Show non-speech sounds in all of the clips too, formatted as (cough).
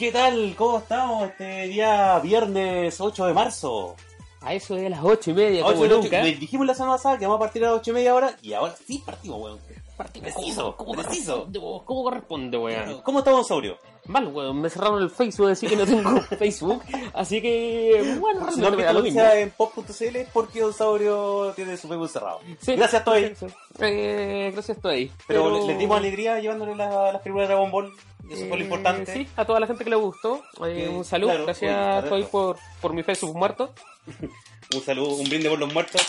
¿Qué tal? ¿Cómo estamos este día viernes 8 de marzo? A eso de las ocho y media, Ocho como de la nunca. noche. Le dijimos la semana pasada que vamos a partir a las 8 y media ahora y ahora sí partimos, weón. Partimos Preciso, como- como preciso. corresponde, como corresponde, weón. ¿Cómo estamos, Saurio? Mal, weón, me cerraron el Facebook, así que no tengo (laughs) Facebook. Así que, bueno, Si no me da lo la mismo. en pop.cl porque Don Saurio tiene su Facebook cerrado. Sí. Gracias, Toy. Eh, gracias, Toy. Pero, le, le dimos alegría llevándole la- las películas de Dragon Ball. Eso fue lo Eh, importante. Sí, a toda la gente que le gustó. Eh, Que, un saludo, claro, gracias, Toy, por, por mi Facebook muerto. (laughs) Un saludo, un brinde por los muertos.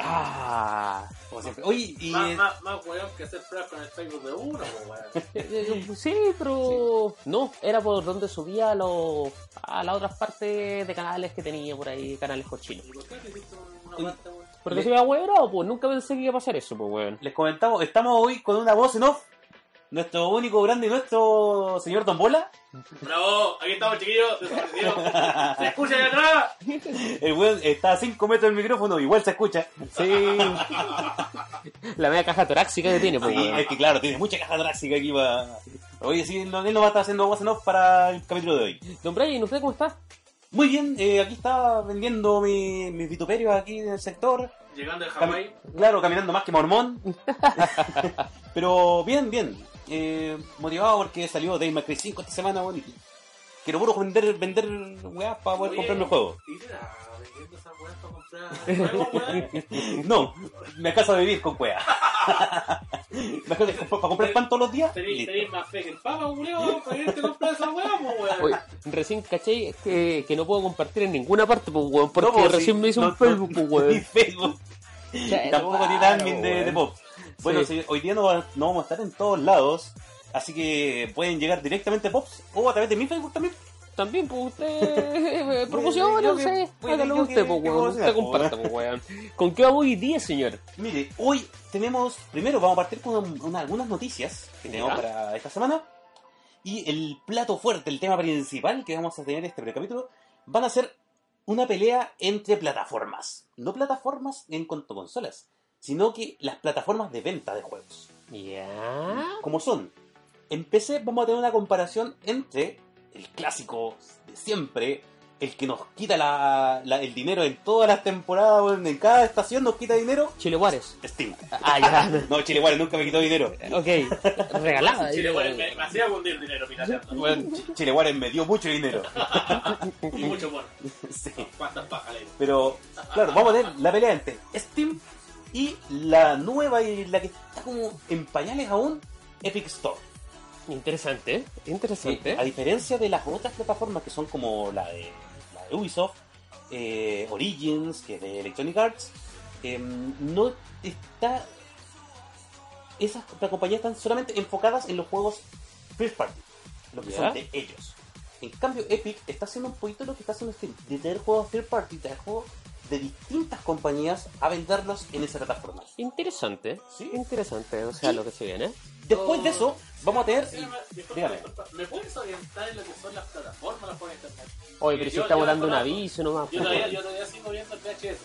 Ah, Como siempre. Oye, y. Más, más, más weón que hacer pruebas con el Facebook de uno, po, weón. (laughs) Eh, eh, Sí, pero no, era por donde subía a, los a las otras partes de canales que tenía por ahí, canales cochinos. ¿Y por qué te hiciste una parte, weón? Porque Le- se iba huevo, pues nunca pensé que iba a pasar eso, pues weón. Les comentamos, estamos hoy con una voz en off. Nuestro único grande y nuestro señor Don Bola. Bravo, aquí estamos chiquillos. ¡Se (laughs) escucha de atrás! El weón está a 5 metros del micrófono, igual se escucha. Sí. La media caja torácica que tiene, pues Sí, es que claro, tiene mucha caja torácica aquí para. Oye, sí, él no él no va a estar haciendo voz en off para el capítulo de hoy. Don Brian, ¿usted cómo está? Muy bien, eh, aquí está vendiendo mi- mis vituperios aquí en el sector. Llegando de Hawái. claro, caminando más que mormón. (laughs) Pero bien, bien. Eh, motivado porque salió Dave McCray 5 esta semana, weón. y Quiero puro vender, vender weas para poder Oye, comprarme el juego. ¿Y te la vendiendo esas weas para comprar juegos, weón? (laughs) No, me alcanza a vivir con (laughs) alcanza para comprar pan todos los días. Tenéis más fe que el papa, weón, para irte a comprar esa wea, po, weón. Recién caché que, que no puedo compartir en ninguna parte, pues weón, porque No, pues, recién sí, me hizo no, un Facebook, pues (laughs) ni weón. Facebook. Ya, Tampoco tiene admin de, de pop. Bueno, Sí. sí, hoy día no, va- no vamos a estar en todos lados. Así que pueden llegar directamente a Pops o a través de mi Facebook también. También, pues usted (laughs) promociona, a hágalo yo usted, pues weón, usted pues, comparta, pues weón. ¿Con qué vamos hoy día, señor? Mire, hoy tenemos, primero vamos a partir con un- una- algunas noticias que tenemos Ya. para esta semana. Y el plato fuerte, el tema principal que vamos a tener este precapítulo, van a ser una pelea entre plataformas. No plataformas en cuanto a consolas, sino que las plataformas de venta de juegos. Ya. Como son, en PC vamos a tener una comparación entre el clásico de siempre, el que nos quita la- la- el dinero en todas las temporadas, weón, en cada estación nos quita dinero, Chile Juárez. Steam. Ah, ya. (laughs) No, Chile Juárez nunca me quitó dinero. ok. Regalada. (laughs) Chile, weón, me, me hacía hundir dinero pirateando. Bueno, Ch- Chile Juárez me dio mucho dinero. (laughs) Y mucho bueno. Sí. ¿Cuántas pajas Pero, claro, vamos a tener la pelea entre Steam y la nueva y la que está como en pañales aún, Epic Store. Interesante. Sí, interesante. a diferencia de las otras plataformas que son como la de, la de Ubisoft, eh, Origins, que es de Electronic Arts, eh, no está. Esas compañías están solamente enfocadas en los juegos first party, lo que son de ellos. En cambio, Epic está haciendo un poquito lo que está haciendo Steam, de tener juegos third party, de tener juegos de distintas compañías a venderlos en esa plataforma. Interesante, Sí. interesante, o sea, Y- lo que se viene. Después de eso, vamos a tener. Sí, Dígame. ¿Me puedes orientar en lo que son las plataformas las por internet? Oye, pero si estamos dando un aviso nomás. Yo pues, todavía, yo todavía sigo viendo el VHS.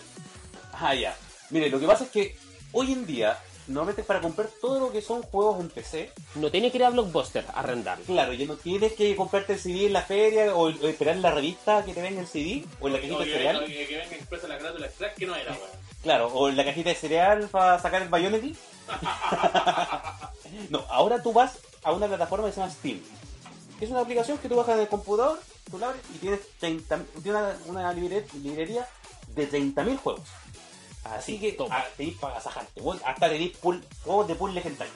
Ah, ya. Mire, lo que pasa es que hoy en día, normalmente para comprar todo lo que son juegos en PC, No tiene que ir a Blockbuster a arrendar. claro, ya no tienes que comprarte el CD en la feria o, o esperar en la revista que te venga el CD o en la cajita de que, cereal. o que, que venga expresa la carátula que no era. Claro, o en la cajita de cereal para sacar el Bayonetta. (laughs) no, ahora tú vas a una plataforma que se llama Steam. Que es una aplicación que tú bajas en el computador, tú la abres y tienes 30, tiene una, una libre- librería de 30.000 juegos. Así que toma. ah, tenéis para sajarte. Bueno, hasta tenéis pool- juegos de pool gratis.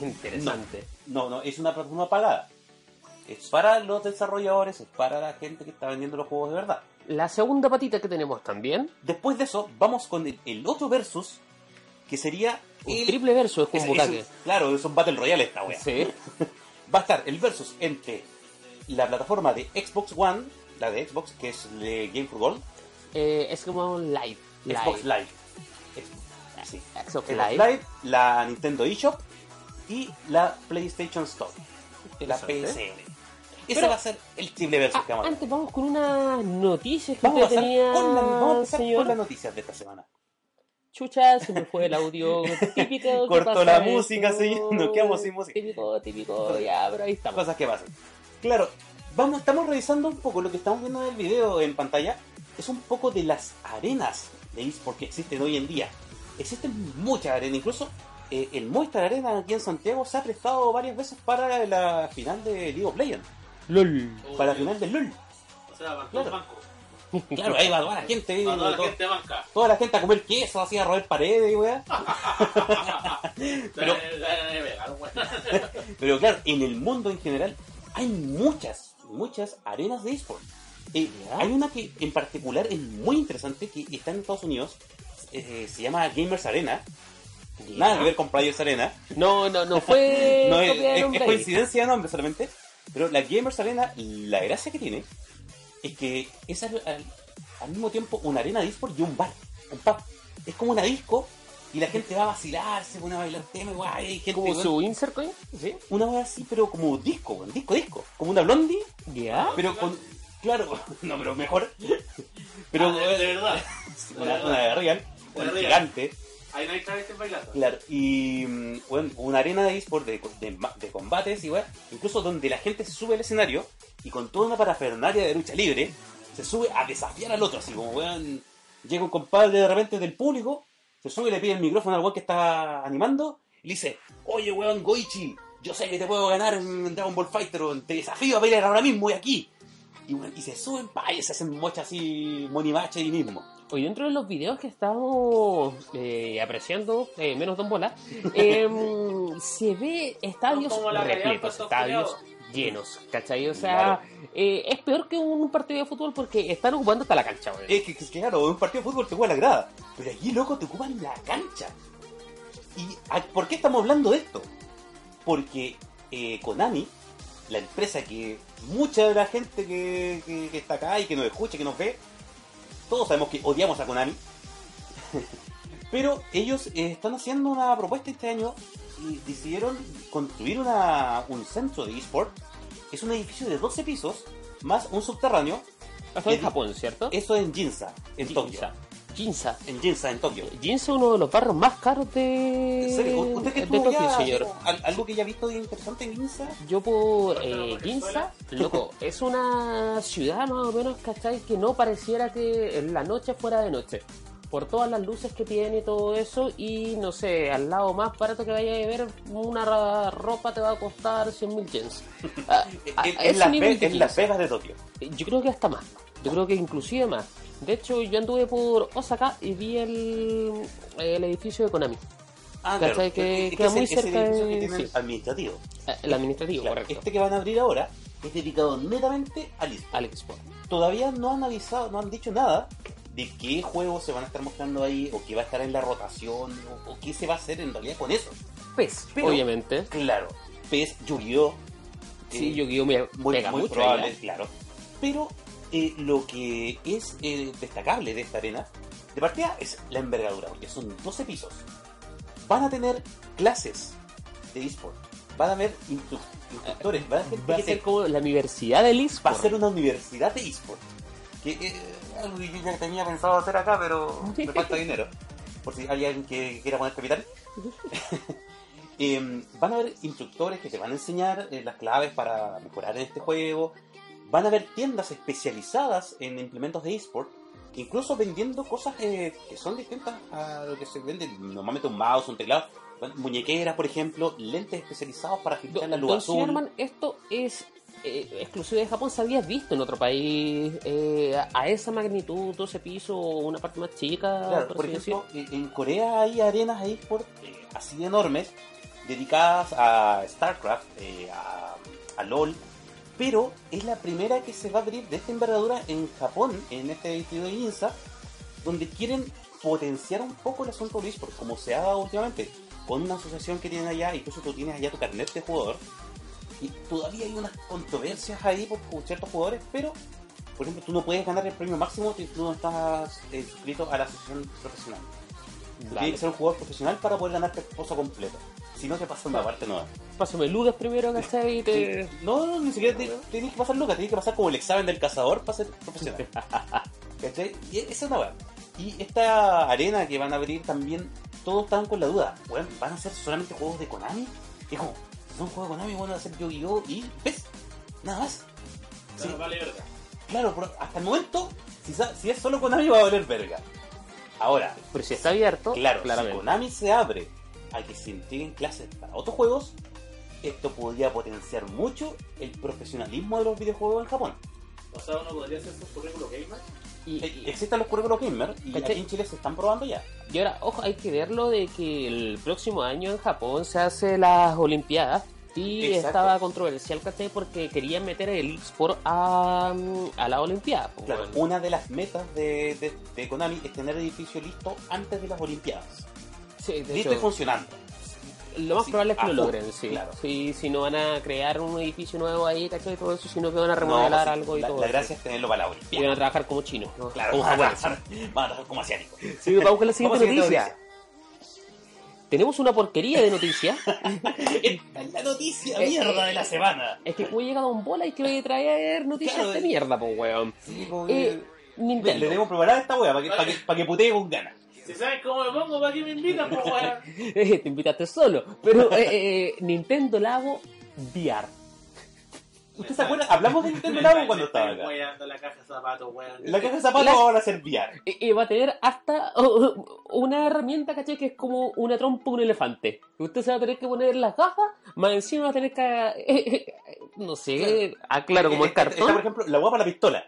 Interesante. No, no, es una plataforma pagada. Es para los desarrolladores, es para la gente que está vendiendo los juegos de verdad. La segunda patita que tenemos también, Después de eso, vamos con el, el otro versus, que sería un el... triple verso es Bukake. claro, es un Battle Royale esta wea. Sí. (laughs) Va a estar el versus entre la plataforma de Xbox One, la de Xbox, que es de Game for Gold, Eh, es como live. Xbox Live. Sí. Xbox Live. La Nintendo eShop y la PlayStation Store, la. PSN. Ese Pero- va a ser el triple versus Ah, que vamos a antes vamos con unas noticias que Vamos usted tenía, con la- vamos a empezar señor. con las noticias de esta semana. Chucha, se me fue el audio (laughs) típico. ¿qué Cortó la esto? música, señor, nos quedamos sin música. Típico, típico, ya, pero ahí estamos. Cosas que pasan. Claro, vamos, estamos revisando un poco lo que estamos viendo en el video en pantalla. Es un poco de las arenas de eSport que existen hoy en día. Existen muchas arenas, incluso eh, el Movistar Arena aquí en Santiago se ha prestado varias veces para la final de League of Legends, LOL. para la final del LOL. O sea, bancó Claro. el banco. Claro, ahí va toda la gente, ahí, A toda la todo- gente banca. toda la gente a comer queso, así a roer paredes y weá. (laughs) Pero- Pero... (laughs) Pero claro, en el mundo en general hay muchas, muchas arenas de eSport. Eh, hay una que en particular es muy interesante, que está en Estados Unidos, eh, se llama Gamers Arena. Nada que ver con Players Arena. No, no, no fue. (laughs) no es, coincidencia de nombre solamente. Pero la Gamers Arena, la gracia que tiene es que es al, al- al mismo tiempo una arena de eSport y un bar, un pub. Es como una disco y la gente va a vacilar, se pone a bailar tema, y guay, gente Como su insert coin, ¿sí? una wea así, pero como disco, weón, disco, disco. Como una blondie, Ya. pero con. Claro, (laughs) no, pero mejor. Pero Ah, de, de verdad. (laughs) una, una de real, De una real. gigante, Ahí no hay travestis bailando. claro. Y mm, bueno, una arena de eSport de, de, de combates y incluso donde la gente se sube al escenario y con toda una parafernalia de lucha libre, se sube a desafiar al otro, así como weón. Llega un compadre de repente del público, se sube y le pide el micrófono al weón que está animando y le dice, oye weón Goichi, yo sé que te puedo ganar en Dragon Ball Fighter, te desafío a pelear ahora mismo y aquí. Y, se suben, pa, y se hacen mocha así, monimache ahí mismo. Hoy dentro de los videos que estamos eh, apreciando, eh, menos Don Bola, (laughs) em, se ve estadios repletos, estadios llenos, ¿cachai? O sea, eh, es peor que un partido de fútbol porque están ocupando hasta la cancha, güey. Es que, que, claro, un partido de fútbol te ocupan la grada, pero aquí, loco, te ocupan la cancha. ¿Y a- por qué estamos hablando de esto? Porque eh, Konami, la empresa que mucha de la gente que, que- que está acá y que nos escucha, que nos ve, todos sabemos que odiamos a Konami, (laughs) pero ellos eh, están haciendo una propuesta este año y decidieron construir una, un centro de eSport. Es un edificio de 12 pisos, más un subterráneo, Esto en Japón, ¿cierto? eso en Ginza, en Tokio. Ginza. En Ginza, en Tokio. Ginza es uno de los barrios más caros de, ¿En serio? ¿Usted que estuvo Tokio, ya, señor. al- algo que ya ha visto de interesante en Ginza? Yo por Cuéntalo, eh, Ginza, loco, (laughs) es una ciudad más o menos, ¿cachai? Que no pareciera que en la noche fuera de noche. Por todas las luces que tiene y todo eso. Y no sé, al lado más barato que vaya a ver, una ropa te va a costar 100 mil yens. (laughs) Ah, a- En, a en ese Las. Vegas de Tokio. Yo creo que hasta más. Yo creo que inclusive más. De hecho, yo anduve por Osaka y vi el, el edificio de Konami. Ah, ¿Cachai? Que Es queda ese- muy ese cerca edificio de- que tienen sí. administrativo. Eh, El administrativo, Claro, correcto. Este que van a abrir ahora es dedicado netamente al eSport. Alex Sport. Todavía no han avisado, no han dicho nada de qué juegos se van a estar mostrando ahí, o qué va a estar en la rotación, o, o qué se va a hacer en realidad con eso. PES, Pero- obviamente. Claro, PES, Yu-Gi-Oh! Sí, eh, guío me muy, pega muy mucho. probable, ahí, ¿eh? claro. Pero eh, lo que es eh, destacable de esta arena, de partida, es la envergadura, porque son 12 pisos. Van a tener clases de eSport, van a haber instru- instructores, van a, haber gente Va a ser como la universidad del va eSport. a ser una universidad de eSport. Que eh, algo que yo ya tenía pensado hacer acá, pero me falta dinero. Por si hay alguien que quiera poner capital. (laughs) Eh, van a haber instructores que te van a enseñar eh, las claves para mejorar en este juego. Van a haber tiendas especializadas en implementos de eSport, incluso vendiendo cosas eh, que son distintas a lo que se vende normalmente un mouse, un teclado. Muñequeras, por ejemplo, lentes especializados para filtrar la luz Don azul. Sherman, esto es eh, exclusivo de Japón. ¿Se había visto en otro país eh, a- esa magnitud, 12 pisos, una parte más chica? Claro, por ejemplo, en en Corea hay arenas de eSport así de enormes dedicadas a StarCraft, a, a LOL, pero es la primera que se va a abrir de esta envergadura en Japón, en este distrito de Ginza, donde quieren potenciar un poco el asunto de eSports, como se haga últimamente, con una asociación que tienen allá, incluso tú tienes allá tu carnet de jugador, y todavía hay unas controversias ahí por, ciertos jugadores, pero, por ejemplo, tú no puedes ganar el premio máximo si tú no estás eh, suscrito a la asociación profesional. Claro. Tienes que ser un jugador profesional para poder ganar el pozo completo. Si no, te pasa una parte nueva. Pásame ludas primero, ¿cachai? Y te... No, (laughs) no, ni siquiera te, tienes que pasar Lucas, tienes que pasar como el examen del cazador para ser profesional. (laughs) ¿Cachai? Y esa es una weá. Y esta arena que van a abrir también, todos estaban con la duda. Weón, ¿van a ser solamente juegos de Konami? Y como, si son juegos de Konami, van a ser Yu-Gi-Oh! y ¿ves? Nada más. Sí. No, vale verga. Claro, pero hasta el momento, si, es solo Konami va a valer verga. Ahora, Pero si está abierto, Claro, si claramente. Konami se abre a que se integren clases para otros juegos, esto podría potenciar mucho el profesionalismo de los videojuegos en Japón. O sea, uno podría hacer su currículo gamer. Y, y- Existen los currículos gamer y ¿Cachai? aquí en Chile se están probando ya. y ahora, ojo, hay que verlo de que el próximo año en Japón se hace las Olimpiadas. Y Exacto. estaba controversial, ¿cachai? Porque querían meter el eSport a, a la Olimpiada. pues, Claro, bueno. una de las metas de, de- de Konami es tener el edificio listo antes de las Olimpiadas. Sí, de hecho, funcionando. lo más sí, probable es que lo logren, sí. claro. Sí, Si no van a crear un edificio nuevo ahí, ¿cachai? Todo eso, sino que van a remodelar pues, algo y la, todo la gracia es tenerlo para la Y van a Olimpiada. trabajar como chinos, ¿no? Claro, como (laughs) van a trabajar, van a trabajar como asiáticos. Sí, vamos con la siguiente noticia. Tenemos una porquería de noticias. (laughs) Esta es la noticia Eh, mierda eh, de la semana. es que como llega Don Bola y que voy a traer noticias Claro, de eh. mierda, pues, weón. Sí, como Eh, que- Le Nintendo. tenemos preparada esta wea para que, (laughs) para que, para que putee con ganas. Si sabes cómo me pongo, ¿para qué me invitan, pues, weón? (laughs) Te invitaste solo. Pero eh, eh, Nintendo Labo VR. ¿Usted se acuerda? Hablamos de Nintendo Labo cuando estaba acá. Weando la caja de zapatos, weón. La caja de zapatos La- ahora va a ser VR. Y, y va a tener hasta oh, oh, una herramienta, ¿cachai? Que es como una trompa de un elefante. Usted se va a tener que poner las gafas, más encima va a tener que... eh, eh, no sé, ah, claro, como es Está- Está, por cartón. ejemplo, la guapa la pistola.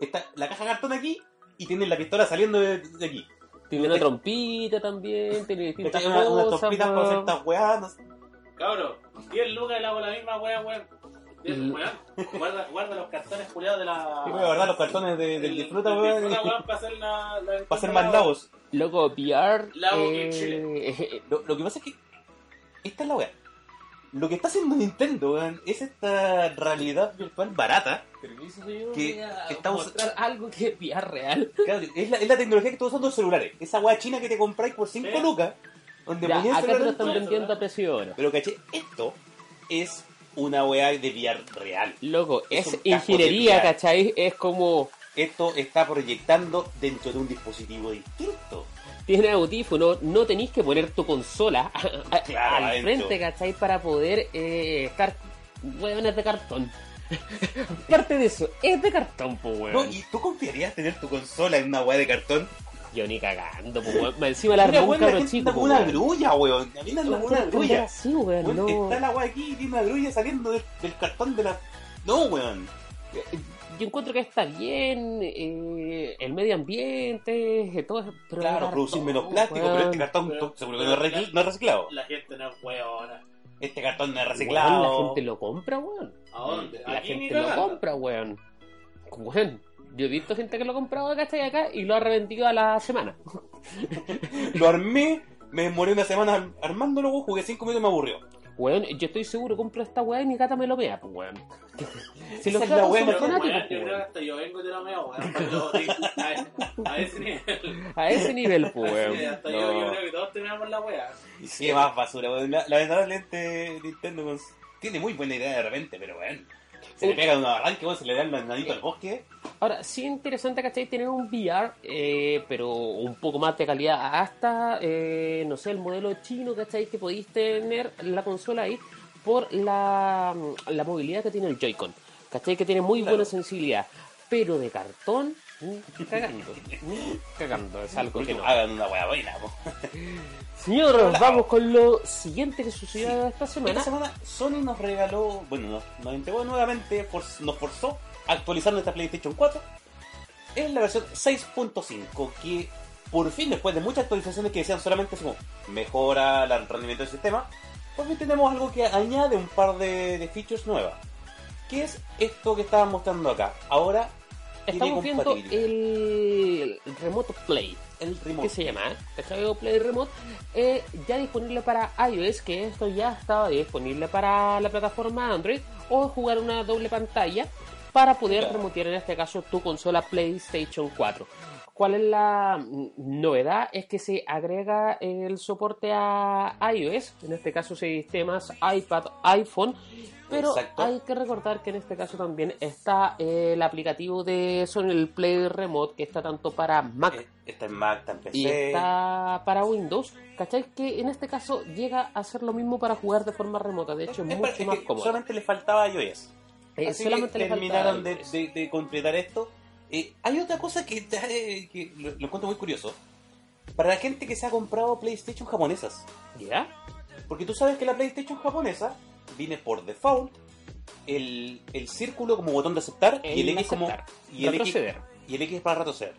Está la caja de cartón aquí y tiene la pistola saliendo de, de aquí. Tiene una trompita también, tiene distintas Está una, trompitas para estas weas. no sé. Cabrón, 10 lucas y le hago la misma weón, weón. 10, Y- weón. Guarda, guarda los cartones culiados de la. Y voy a guardar los cartones de- del disfruta, weón. weón, (laughs) para hacer la. la Para hacer más lavos. Loco, VR... Labo en eh, Lo, lo que pasa es que esta es la wea. Lo que está haciendo Nintendo, weón, es esta realidad virtual barata. Que está us- mostrar algo que es VR real. Claro, es, la, es la tecnología que están usando los celulares. Esa wea china que te compráis por 5 Sí. lucas. Donde Ya, acá te lo están vendiendo a precio de oro. Pero caché, esto es una weá de VR real. Loco, Es es, ingeniería. ¿cachai? Es como... Esto está proyectando dentro de un dispositivo distinto. Tienes audífono, no tenéis que poner tu consola a- (laughs) a- Claro, al adentro. frente, ¿cachai? Para poder eh, estar... Weón, es de cartón. (laughs) Aparte de eso, es de cartón, pues, weón. No, ¿Y tú confiarías tener tu consola en una weá de cartón? Yo ni cagando, pues, weón. Encima la armó un gente chico, una weón. grulla, weón. A mí me anda una grulla. Weón, no. Está la weá aquí y tiene una grulla saliendo del, del cartón de la... No, weón. Yo encuentro que está bien, eh, el medio ambiente, eh, todo eso, pero Claro, cartón, producir menos plástico, weón. pero este cartón Pero- seguro que no es, recicl- no es reciclado. La gente no es weona. Este cartón no es Weón, reciclado. la gente lo compra, weón. ¿A dónde? La Aquí gente lo compra, weón. Weón, yo he visto gente que lo ha comprado acá y acá y lo ha revendido a la semana. (laughs) Lo armé, me demoré una semana armándolo, weón, jugué 5 minutos y me aburrió. Weón, yo estoy seguro compro esta weá y mi gata me lo mea, pues weón. (laughs) Si los Esa es la gatos weá son fanáticos, weón, pues, yo creo que hasta yo vengo y te lo meo, weón. Sí, a, a ese nivel. (laughs) A ese nivel, pues Sí, weón. hasta yo, yo creo que todos tenemos la weá. Y sigue más basura, weón. La- Lamentablemente Nintendo con- tiene muy buena idea de repente, pero weón. Se le pega un arranque, se le da el nadito al bosque. Ahora, sí interesante, ¿cachai? Tener un VR, eh, pero un poco más de calidad. Hasta, eh, no sé, el modelo chino, ¿cachai? Que podéis tener la consola ahí por la, la movilidad que tiene el Joy-Con. ¿Cachai? Que tiene muy Claro. buena sensibilidad. Pero de cartón, cagando. Cagando, es algo que no. hagan una weá buena. (laughs) Señor, Hola. vamos con lo siguiente que sucedió Sí. esta Esta semana. semana Sony nos regaló, bueno, nos, nos entregó nuevamente, for- nos forzó a actualizar nuestra PlayStation 4 en la versión 6.5, que por fin, después de muchas actualizaciones que decían solamente como mejora el rendimiento del sistema, por fin tenemos algo que añade un par de, de features nuevas. ¿Qué es esto que estaban mostrando acá? Ahora Estamos viendo el Remote Play. el remote. que se llama ¿cachai? Play Remote eh, ya disponible para iOS que esto ya estaba disponible para la plataforma Android o jugar una doble pantalla para poder Claro. remotear en este caso tu consola PlayStation 4 ¿Cuál es la novedad? Es que se agrega el soporte a iOS, en este caso sistemas iPad, iPhone, pero Exacto. hay que recordar que en este caso también está eh, el aplicativo de Sony el Play Remote que está tanto para Mac Eh, Está en Mac, está en PC. y está para Windows, ¿cachai? Que en este caso llega a ser lo mismo para jugar de forma remota, de hecho es, Es mucho más cómodo. Solamente le faltaba iOS. Eh, Así solamente que le terminaron de- de completar esto. Eh, hay otra cosa que, eh, que lo, lo encuentro muy curioso. Para la gente que se ha comprado PlayStation japonesas. ¿Ya? Porque tú sabes que la PlayStation japonesa viene por default el, el círculo como botón de aceptar y el X como. Y el, X, retroceder. y el X para retroceder.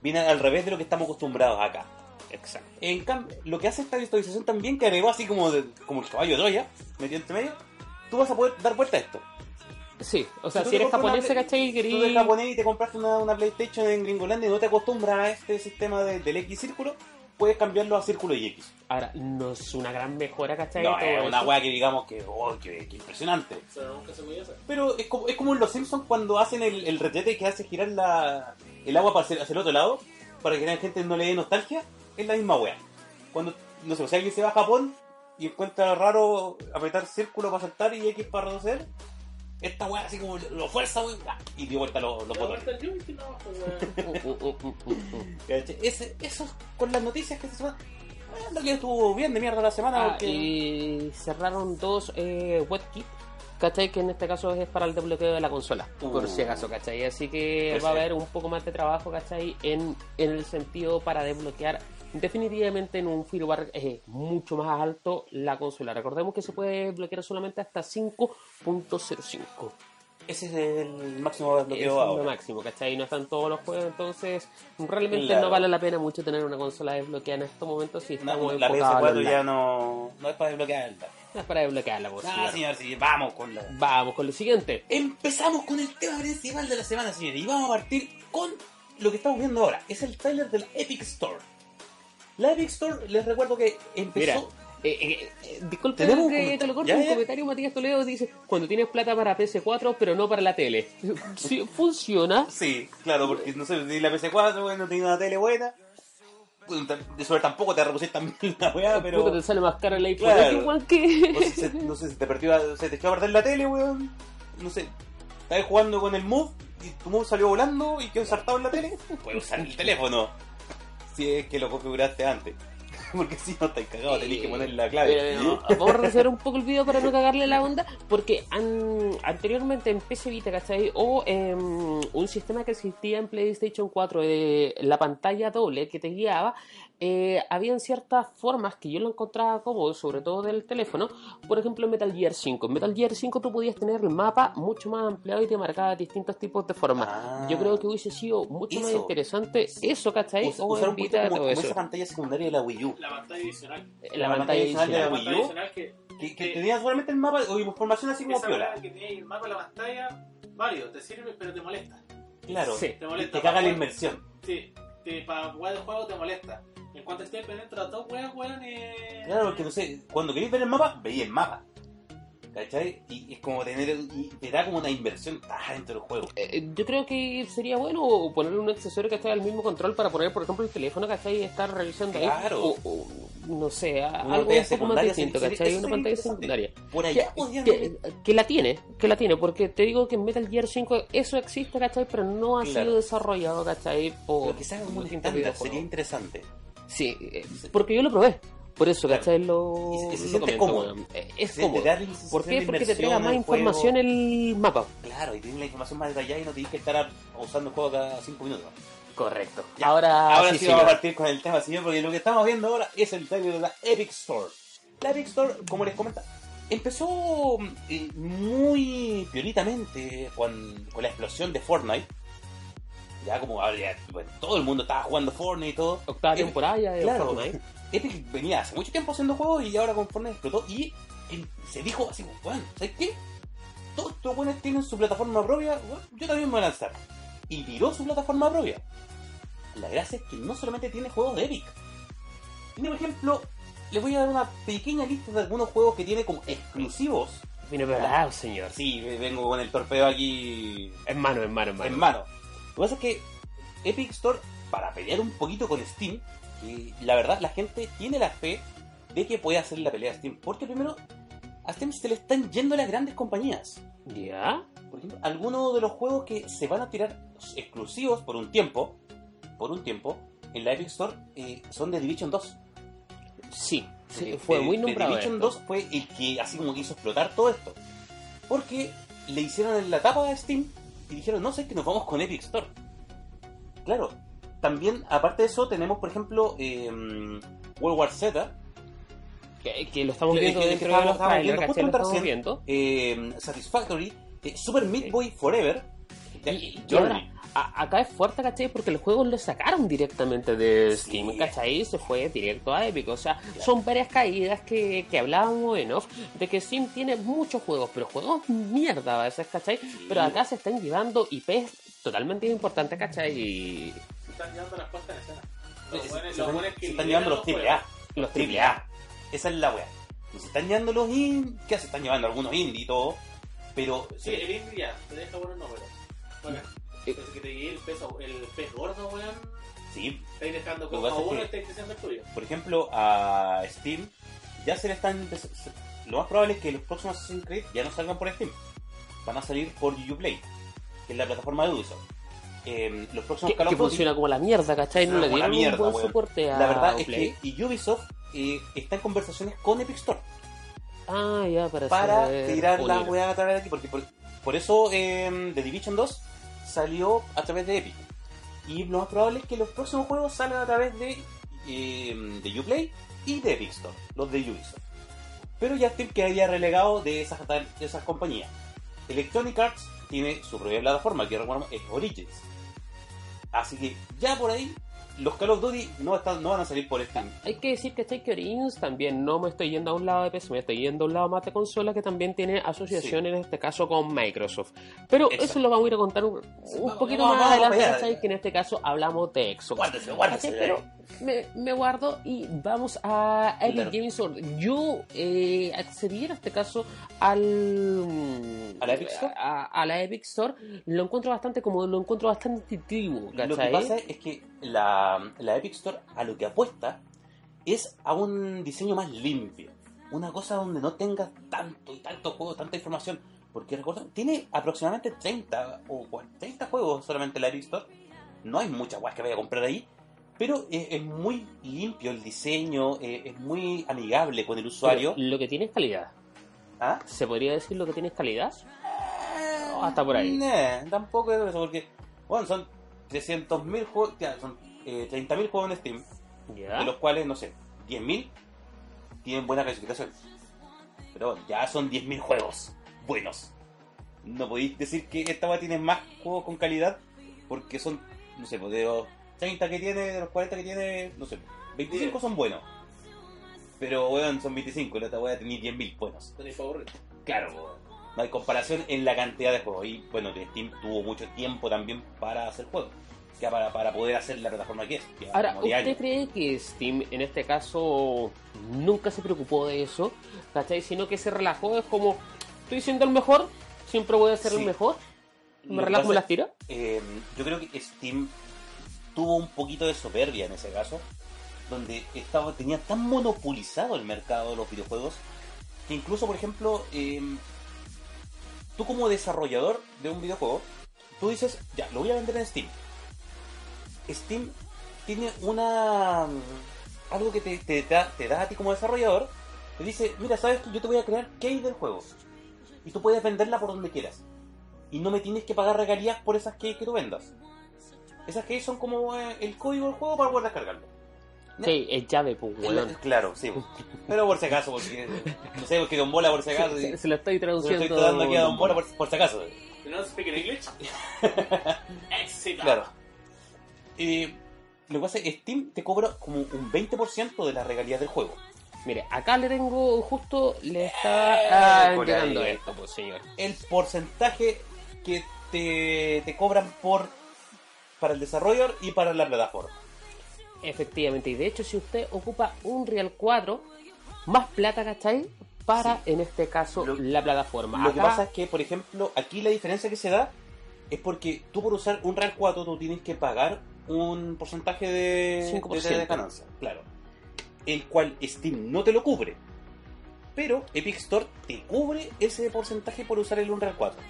Viene al revés de lo que estamos acostumbrados acá. Exacto. En cambio, lo que hace esta virtualización también, que agregó así como, de- como el caballo de Troya, metido entre medio, tú vas a poder dar vuelta a esto. Sí, o sea, si eres japonés, ¿cachai? Y Tú eres japonés y te compraste una, una PlayStation en Gringolandia y no te acostumbras a este sistema de- del X círculo, puedes cambiarlo a círculo y X. Ahora, no es una gran mejora, ¿cachai? No, es una weá que digamos que, oh, que, que impresionante. Pero nunca se podía hacer. Pero es como, es como en los Simpsons cuando hacen el, el retrete que hace girar la, el agua para hacia, hacia el otro lado, para que la gente no le dé nostalgia, es la misma wea. Cuando, no sé, si alguien se va a Japón y encuentra raro apretar círculo para saltar y X para retroceder, esta wea así como lo fuerza, weón, y dio vuelta los, los botones. Ese, eso es con las noticias que se suman. Eh, lo que estuvo bien de mierda la semana Ah, porque... y cerraron dos eh, WebKit, ¿cachai? Que en este caso es para el desbloqueo de la consola, por Uh. si acaso, ¿cachai? Así que va a haber un poco más de trabajo, ¿cachai? En, en el sentido para desbloquear definitivamente en un firmware eh, mucho más alto la consola. Recordemos que se puede bloquear solamente hasta 5.05. Ese es el máximo desbloqueo es lo ahora. máximo, ¿cachai? No están todos los juegos, entonces realmente Claro. no vale la pena mucho tener una consola desbloqueada en estos momentos si No, estamos la enfocados al PS4 online. ya no, no es para desbloquearla. No es para desbloquearla, por Ah, señor, sí, vamos con la... Vamos con lo siguiente. Empezamos con el tema principal de la semana, señores, y vamos a partir con lo que estamos viendo ahora. Es el trailer de la Epic Store. La Epic Store, les recuerdo que empezó... Mira, eh, eh, eh, disculpe ¿Tenemos que te comentario? lo corte, Ya, un comentario Matías Toledo dice, cuando tienes plata para PS4 pero no para la tele. (laughs) Sí, funciona. Sí, claro, porque no sé, si la PS4 bueno, no tiene una tele buena. Sobre tampoco te repusiste tan bien la weá, pero... Puta, te sale más caro el iPhone Claro. (laughs) Igual que... No sé, se, no sé si te perdió, se te echó a perder la tele, weón. No sé, estabas jugando con el Move y tu Move salió volando y quedó ensartado en la tele. (laughs) Puedes usar el teléfono. Si es que lo configuraste antes. (laughs) Porque si no estás cagado, tenés que ponerle la clave. Eh, no, vamos a revisar un poco el video para no cagarle la onda, porque an- anteriormente en PC Vita, ¿cachai? O em, un sistema que existía en PlayStation 4, de la pantalla doble que te guiaba, eh, habían ciertas formas que yo lo encontraba cómodo, sobre todo del teléfono. Por ejemplo, en Metal Gear 5. En Metal Gear 5 tú podías tener el mapa mucho más ampliado y te marcaba distintos tipos de formas. Ah. yo creo que hubiese sido mucho más Eso. interesante eso, ¿cachai? Us- o usar un poquito como, todo como eso. esa pantalla secundaria de la Wii U. La pantalla adicional. La la pantalla pantalla adicional de la Wii U. que, Que, que que- tenía solamente el mapa o información así como piola. que tenía el mapa la pantalla, Mario, te sirve pero te molesta. Claro, Sí. Te te, molesta. caga la inmersión. Sí, te, para jugar el juego te molesta. En cuanto estés pendiente de las dos weas, weón, eh... Claro, porque no sé, cuando queréis ver el mapa, veis el mapa. ¿Cachai? Y es como tener. Y te da como una inversión ah, dentro del juego. Eh, yo creo que sería bueno ponerle un accesorio que esté al mismo control para poner, por ejemplo, el teléfono, ¿cachai? Y estar revisando Claro. ahí. O, o, no sé, Una algo un poco más distinto, sería- ¿cachai? Una pantalla secundaria. Por Que, allá podían. que- que la tiene, que la tiene, porque te digo que en Metal Gear 5 eso existe, ¿cachai? Pero no ha Claro. sido desarrollado, ¿cachai? Por Pero haga como un sería interesante. Sí, eh, porque yo lo probé. Por eso, Claro. ¿cachai? Lo, Y se- lo siente cómodo. Eh, Es cómodo. ¿Por qué? Porque te entrega más información el mapa. Claro, y tienes la información más detallada y no tienes que estar usando el juego cada 5 minutos. Correcto. Ya, Ahora, Ahora sí, sí, vamos a partir con el tema, señor, porque lo que estamos viendo ahora es el trailer de la Epic Store. La Epic Store, como les comenta, empezó eh, muy violentamente con, con la explosión de Fortnite. Ya como ahora ya, bueno, todo el mundo estaba jugando Fortnite y todo. Octava Eh, temporada ya de claro. Fortnite. Epic venía hace mucho tiempo haciendo juegos y ahora con Fortnite explotó y eh, se dijo así bueno, ¿sabes qué? todos estos buenos tienen su plataforma propia, bueno, yo también me voy a lanzar. Y tiró su plataforma propia. La gracia es que no solamente tiene juegos de Epic. Tiene, por ejemplo, les voy a dar una pequeña lista de algunos juegos que tiene como exclusivos. Viene preparado, señor. Sí, vengo con el torpeo aquí En mano, en mano, en mano. en mano. Lo que pasa es que Epic Store, para pelear un poquito con Steam, y la verdad la gente tiene la fe de que puede hacer la pelea a Steam. Porque primero, a Steam se le están yendo las grandes compañías. ¿Ya? Por ejemplo, algunos de los juegos que se van a tirar exclusivos por un tiempo, por un tiempo, en la Epic Store, eh, son de Division 2. Sí, sí, Eh, fue eh, muy nombrado. Division esto. 2 fue el que así como que hizo explotar todo esto. Porque le hicieron en la tapa a Steam y dijeron, no sé, que nos vamos con Epic Store. Claro, también, aparte de eso, tenemos, por ejemplo, eh, World War Z, Que, que lo estamos Que- viendo que- que dentro de los estábamos trailers, viendo ¿cachai? Lo estamos recién. viendo. eh, Satisfactory, eh, Super Meat Boy Forever, Y, y ahora, a- acá es fuerte, ¿cachai? Porque los juegos los sacaron directamente de Sí. Steam, ¿cachai? Se fue directo a Epic. O sea, son varias caídas que, que hablábamos en off de que Steam tiene muchos juegos, pero juegos mierda a veces, ¿cachai? Pero acá se están llevando IPs totalmente importantes, ¿cachai? Y Se están llevando las puestas en escena. Se, Los se- buenos- se los están, buenos que se están lideran llevando los juegos. AAA. los Triple A. Esa es la wea. Se están llevando los indie, que se están llevando algunos indie y todo, pero Sí, el indie ya, te deja buenos números. Bueno, Eh. que te llegue el peso, el pez gordo, weón, sí, estáis dejando pasa a es uno y estáis creciendo el tuyo. por ejemplo, a Steam ya se le están lo más probable es que los próximos Assassin's Creed ya no salgan por Steam. Van a salir por Uplay, que es la plataforma de Ubisoft. Eh, los próximos que, Call of que Duty- funciona como la mierda, ¿cachai? No le como dieron mierda, un buen weón. soporte a La verdad es Play. que y Ubisoft eh, está en conversaciones con Epic Store Ah, ya, para, para tirar la weá a través de aquí, porque por, por eso eh, The Division 2 salió a través de Epic. Y lo más probable es que los próximos juegos salgan a través de, eh, de Uplay y de Epic Store, los de Ubisoft. Pero ya Steam quedaría relegado de esas, de esas compañías. Electronic Arts tiene su propia plataforma, que es Origins. Así que ya por ahí, los Call of Duty no, están, no van a salir por Steam. Hay que decir que que Origins también no me estoy yendo a un lado de PC, me estoy yendo a un lado más de consola que también tiene asociación en este caso con Microsoft. Pero Exacto. eso lo vamos a ir a contar un, un Vamos, poquito vamos, más vamos adelante, que en este caso hablamos de Xbox. Guárdese, guárdese. Pero me, me guardo y vamos a Epic Claro. Gaming Store. Yo eh, accedí en este caso al ¿A la Epic Store? A, a la Epic Store. Lo encuentro bastante como lo encuentro bastante intuitivo, Lo que pasa es que la, la Epic Store a lo que apuesta es a un diseño más limpio. Una cosa donde no tengas tanto y tanto juego, tanta información. Porque recuerda, tiene aproximadamente 30 o 40 30 juegos solamente la Epic Store. No hay muchas guas que vaya a comprar ahí. Pero es, es muy limpio el diseño, eh, es muy amigable con el usuario. Pero lo que tiene es calidad. ¿Ah? ¿Se podría decir lo que tiene es calidad? No, hasta por ahí. Tampoco es eso, porque bueno, son 300.000 juegos, son eh, 30.000 juegos en Steam. De los cuales, no sé, 10.000 tienen buena clasificación. Pero ya son 10.000 juegos buenos. No podéis decir que esta va tiene más juegos con calidad porque son, no sé, pues, de los 30 que tiene, de los 40 que tiene, no sé, 25 son buenos. Pero, weón, son 25 y la otra weá tenía 10.000 buenos. Tenéis aburrir. Claro, weón. No hay comparación en la cantidad de juegos. Y bueno, que Steam tuvo mucho tiempo también para hacer juegos. Ya para, para poder hacer la plataforma que es. Ahora, como 10 ¿usted cree que Steam en este caso nunca se preocupó de eso? ¿Cachai? Sino que se relajó, es como, estoy siendo el mejor, siempre voy a ser Sí. el mejor, me relajo, me las tiro. Eh, yo creo que Steam tuvo un poquito de soberbia en ese caso, donde estaba, tenía tan monopolizado el mercado de los videojuegos que incluso, por ejemplo, eh, tú como desarrollador de un videojuego, tú dices, ya, lo voy a vender en Steam. Steam tiene una algo que te, da, te da a ti como desarrollador, te dice, mira, sabes que yo te voy a crear key del juego y tú puedes venderla por donde quieras y no me tienes que pagar regalías por esas keys que tú vendas. Esas keys son como eh, el código del juego para poder descargarlo. Sí, es llave, pues, weón. Claro, sí. pues. Pero por si acaso, porque no sé, porque Don Bola por si acaso. Se, y- se lo estoy se lo traduciendo. estoy dando aquí a Don Bola por, por si acaso. ¿You know speak in English? (laughs) Éxito. Claro. Eh, lo que pasa es que Steam te cobra como un 20% de las regalías del juego. Mire, acá le tengo justo, le está ah, llegando ahí. esto, pues señor. El porcentaje que te, te cobran por para el desarrollador y para la plataforma. Efectivamente, y de hecho si usted ocupa un Real 4, más plata, ¿cachai? Para, en este caso, Lo- la plataforma. Lo que pasa es que, por ejemplo, aquí la diferencia que se da es porque tú por usar un Real 4 tú tienes que pagar un porcentaje de, 5%. de, de ganancia, claro. El cual Steam no te lo cubre. Pero Epic Store te cubre ese porcentaje por usar el Unreal 4.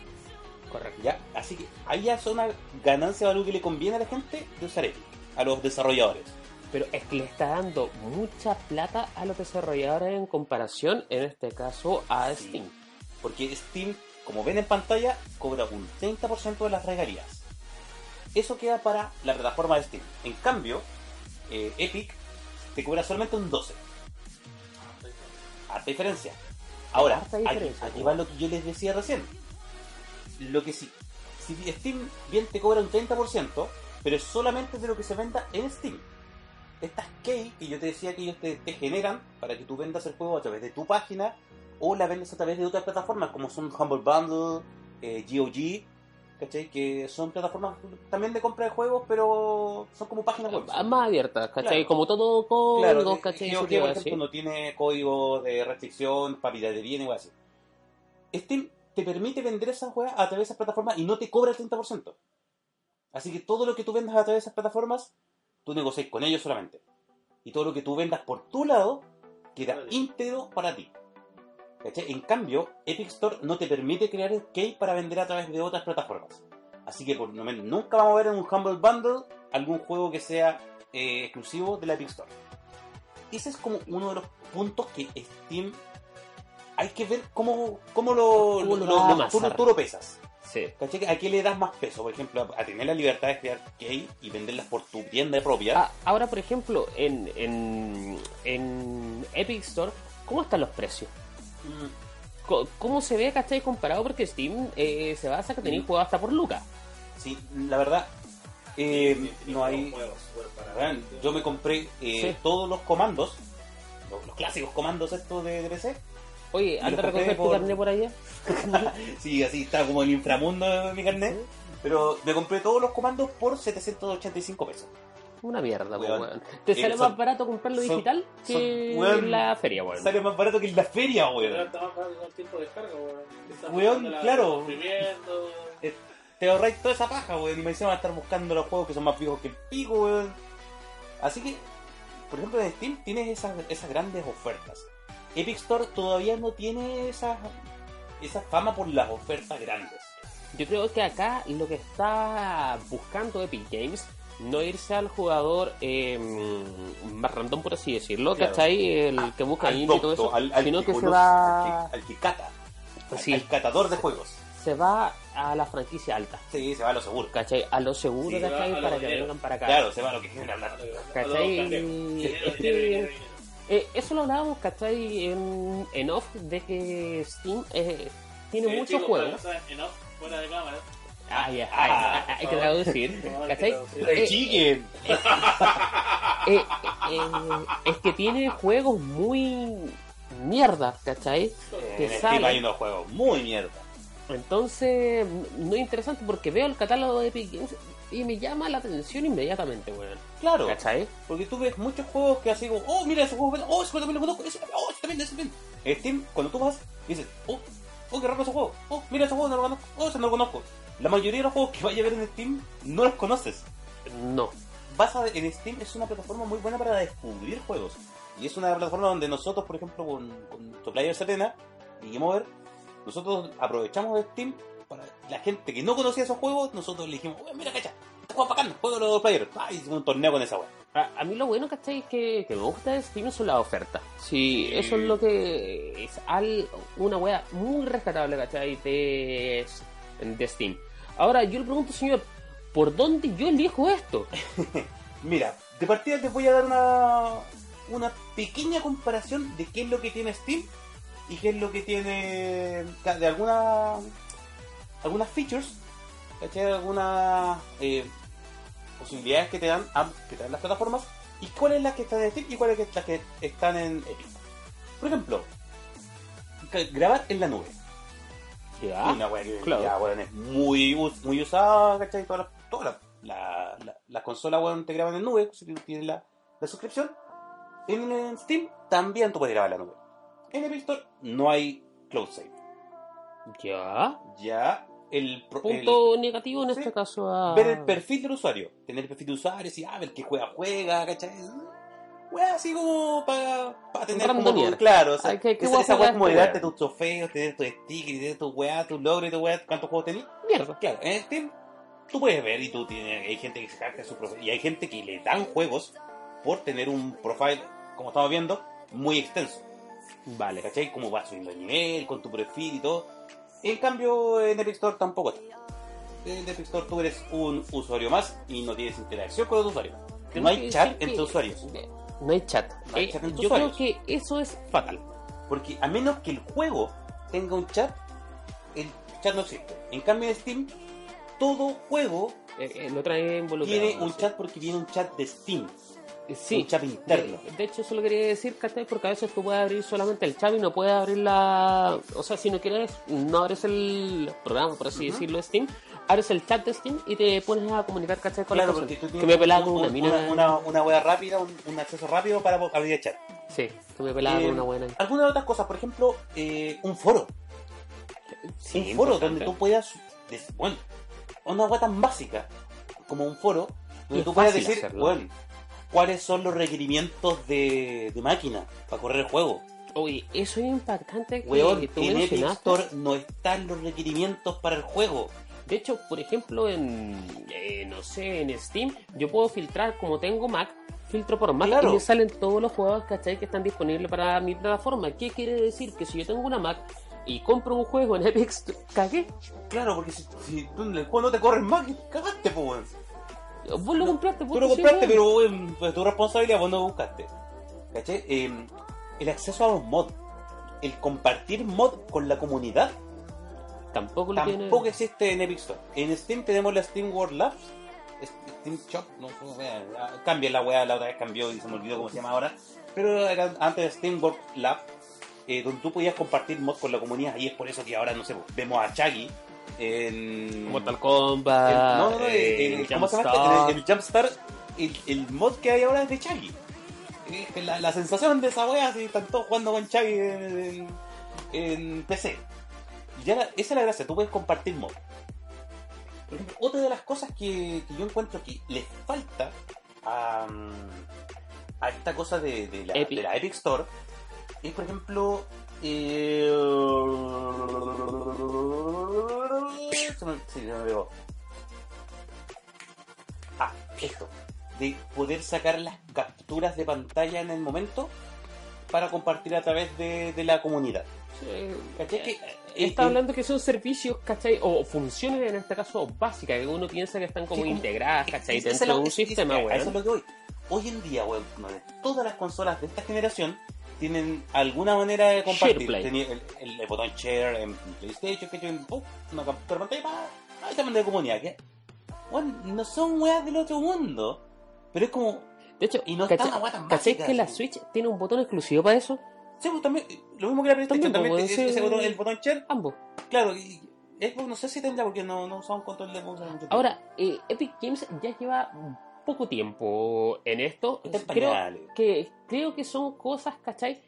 Correcto. ¿ya? Así que ahí ya es una ganancia o algo que le conviene a la gente de usar Epic, a los desarrolladores. Pero es que le está dando mucha plata a los desarrolladores en comparación, en este caso, a Sí. Steam. Porque Steam, como ven en pantalla, cobra un 30% de las regalías. Eso queda para la plataforma de Steam. En cambio, eh, Epic te cobra solamente un 12%. Harta diferencia. Ahora, Harta aquí, diferencia, aquí pues. va lo que yo les decía recién. Lo que sí, si Steam bien te cobra un 30%, pero es solamente de lo que se venda en Steam. Estas key que yo te decía que ellos te, te generan para que tú vendas el juego a través de tu página o la vendes a través de otras plataformas como son Humble Bundle, eh, GOG, ¿cachai? Que son plataformas también de compra de juegos, pero son como páginas web. Ah, Más abiertas, ¿cachai? Claro. Como todo código, eh, ¿cachai? GOG, por ejemplo, no tiene código de restricción para piratería ni algo así. Steam te permite vender esas weas a través de esas plataformas y no te cobra el 30%. Así que todo lo que tú vendas a través de esas plataformas, tú negocias con ellos solamente. Y todo lo que tú vendas por tu lado, queda Vale. íntegro para ti. En cambio, Epic Store no te permite crear el key para vender a través de otras plataformas. Así que por lo menos nunca vamos a ver en un Humble Bundle algún juego que sea eh, exclusivo de la Epic Store. Ese es como uno de los puntos que Steam hay que ver cómo, cómo lo, ¿Cómo lo lo- tú, tú lo pesas. Sí. ¿A qué le das más peso? Por ejemplo, a, tener la libertad de crear key y venderlas por tu tienda propia. Ah, ahora, por ejemplo, en, en, en Epic Store, ¿cómo están los precios? Mm, ¿Cómo se ve, cachai, comparado? Porque Steam eh, se basa que tenéis Mm. juegos hasta por lucas. sí, la verdad, eh, no hay... Yo me compré eh, Sí. todos los comandos, los, los clásicos comandos estos de, de PC. Oye, anda a recoger tu por- carnet por allá. (laughs) Sí, así está como el inframundo de mi carnet. Pero me compré todos los comandos por 785 pesos. Una mierda, Weón. weón. Te Eh, sale son- más barato comprarlo son- digital que son- weón, en la feria, weón. Sale más barato que en la feria, Pero weón. está más barato el tiempo de descarga, weón. Weón, la- claro. comprimiendo. Te ahorráis toda esa paja, weón. Y me van a estar buscando los juegos que son más viejos que el pico, weón. Así que, por ejemplo, en Steam tienes esas, esas grandes ofertas. Epic Store todavía no tiene esa, esa fama por las ofertas grandes. Yo creo que acá lo que está buscando Epic Games no irse al jugador eh, más random, por así decirlo, Claro. ¿cachai? El que busca indie y todo eso, al, al sino que se va, al que, al que cata, al- Sí. al catador de juegos. se va a la franquicia alta, Sí, se va a lo seguro. ¿cachai? A lo seguro, Sí, ¿cachai? Para que vengan para acá. Claro, se va a lo que genera hablar. ¿Cachai? Eh, eso lo hablábamos, ¿cachai? En, en off de que Steam eh, tiene muchos juegos. en off, fuera de cámara. Ah, ya, Ah, ah, hay que traducir, No, hay que ¿cachai? traducir. Eh, eh, eh, es que tiene juegos muy mierda, ¿cachai? que En Steam sale. hay unos juegos muy mierda. Entonces, no es interesante porque veo el catálogo de Epic Games y me llama la atención inmediatamente, weón. Claro, ¿Cachai? porque tú ves muchos juegos que así como, oh, mira ese juego, oh, ese juego también lo conozco, ese, oh, ese también, ese también. En Steam, cuando tú vas, dices, oh, oh, qué raro ese juego, oh, mira ese juego, no lo conozco, oh, ese no lo conozco. La mayoría de los juegos que vayas a ver en Steam no los conoces. No. vas a, en Steam es una plataforma muy buena para descubrir juegos. Y es una plataforma donde nosotros, por ejemplo, con, con nuestro player Serena y Game Over, nosotros aprovechamos de Steam para la gente que no conocía esos juegos, nosotros le dijimos, "Oye, mira, cacha, este juego bacán, juego los players. Ah, hicimos un torneo con esa wea. A, a mí lo bueno, ¿cachai? Que, que me gusta de Steam son las ofertas. Sí, eso es lo que es al, una wea muy rescatable, ¿cachai? De, de Steam. Ahora, yo le pregunto, señor, ¿por dónde yo elijo esto? (laughs) Mira, de partida te voy a dar una, una pequeña comparación de qué es lo que tiene Steam y qué es lo que tiene de alguna, algunas features, ¿cachai? Algunas eh, posibilidades que te dan que te dan las plataformas y cuáles las que están en Steam y cuáles las que están en Epic. Por ejemplo, grabar en la nube. Ya. Una weá que claro. ya, weón, es muy, muy usada, ¿cachai? Todas las todas las- la, la, las consolas, weón, te graban en nube, si tú tienes la, la suscripción. En, en Steam también tú puedes grabar en la nube. En Epic Store no hay cloud save. Ya. Ya el, pro- el- Punto negativo en sí. este caso a... ver el perfil del usuario. Tener el perfil de usuario, si ah, ver que juega, juega, ¿cachai? Weá, así como para tener como tu- claro, o sea, Ay, ¿qué- qué esa, weá esa weá como darte tus trofeos, tener tus stickers, tener tus weá, tus logros y tu weá, cuántos juegos tenés. Mierda. Claro, en Steam tú puedes ver y tú tienes, hay gente que se hackea su profile y hay gente que le dan juegos por tener un profile, como estamos viendo, muy extenso. Vale. ¿Cachai? Como vas subiendo el nivel, con tu perfil y todo. En cambio, en Epic Store tampoco está. En Epic Store tú eres un usuario más y no tienes interacción con los usuarios. No hay chat entre usuarios. No hay chat. No hay Eh, chat entre yo usuarios. creo que eso es fatal. Porque a menos que el juego tenga un chat, el chat no existe. En cambio en Steam, todo juego Eh, eh, lo trae involucrado. tiene un chat porque viene un chat de Steam. Eh, Sí. un chat interno. De, de hecho, eso lo quería decir, ¿cachai? Porque a veces tú puedes abrir solamente el chat y no puedes abrir la... O sea, si no quieres, no abres el programa, por así decirlo, de Steam. Abres el chat de Steam y te pones a comunicar, ¿cachai? Con Claro, la porque tú Que me pelaba con una un- mina... una, una, una wea rápida, un, un acceso rápido para abrir el chat. Sí, que me pelaba Eh, con una buena... Algunas otras cosas, por ejemplo, eh, un foro. Sí, un foro donde tú puedas, bueno, una web tan básica como un foro, donde tú puedas decir, hacerlo. bueno, cuáles son los requerimientos de, de máquina para correr el juego. Oye, eso es impactante que Weón, tú en Epic. Store no están los requerimientos para el juego. De hecho, por ejemplo, en, eh, no sé, en Steam, yo puedo filtrar, como tengo Mac, filtro por Mac Claro. y me salen todos los juegos, ¿cachai? Que están disponibles para mi plataforma. ¿Qué quiere decir? Que si yo tengo una Mac y compro un juego en Epic Store, ¿cagué? Claro, porque si, en el juego no te corres más, cagaste, pues. Vos lo compraste, Tú pues, lo compraste, pero weón, es tu responsabilidad, vos no lo buscaste. ¿Cachai? Eh, el acceso a los mods, el compartir mod con la comunidad, Tampoco lo tiene. tampoco existe en Epic Store. En Steam tenemos la Steam World Labs, Steam Shop, no sé, wea, cambia la weá, la otra vez cambió y se me olvidó cómo se llama ahora. Pero era antes Steam World Lab, eh, donde tú podías compartir mods con la comunidad, y es por eso que ahora, no sé, vemos a Chaggy en. Mortal Kombat. el- no, no, el- el- ¿cómo se llama? Jumpstart. El, el Jumpstart, el, el mod que hay ahora es de Chaggy. La, la sensación de esa wea, si están todos jugando con Chaggy en, en- en PC. Ya la- esa es la gracia, tú puedes compartir mod. Por ejemplo, otra de las cosas que, que yo encuentro que les falta a, a esta cosa de, de la, Epic. de la Epic Store es, por ejemplo, se me- sí, se me pegó. Ah, esto. De poder sacar las capturas de pantalla en el momento para compartir a través de, de la comunidad. Eh, ¿Cachai? Que, eh, Está eh, hablando que son servicios, ¿cachai? O funciones en este caso básicas, que uno piensa que están como Sí, integradas, ¿cachai? Dentro de un sistema, a eso es weón. lo que voy. Hoy en día, weón, todas las consolas de esta generación tienen alguna manera de compartir. Tenía el, el- el botón share en PlayStation, que tiene ¡pum! una captura pantalla, ¡pah! ahí también de comunidad. Que, weón, no son weas del otro mundo, pero es como, De hecho, Y no está ¿cachai, una weá tan ¿cachai básica, que la. Switch tiene un botón exclusivo para eso? sí, pues también, lo mismo que la PlayStation, También, también, pues, ese- sí. ese botón- el botón share, Ambos. claro, y, es, no sé si tendrá porque no, no usaba un control de tiempo. Ahora, eh, Epic Games ya lleva poco tiempo en esto. Está en Creo que, creo que son cosas, ¿cachai?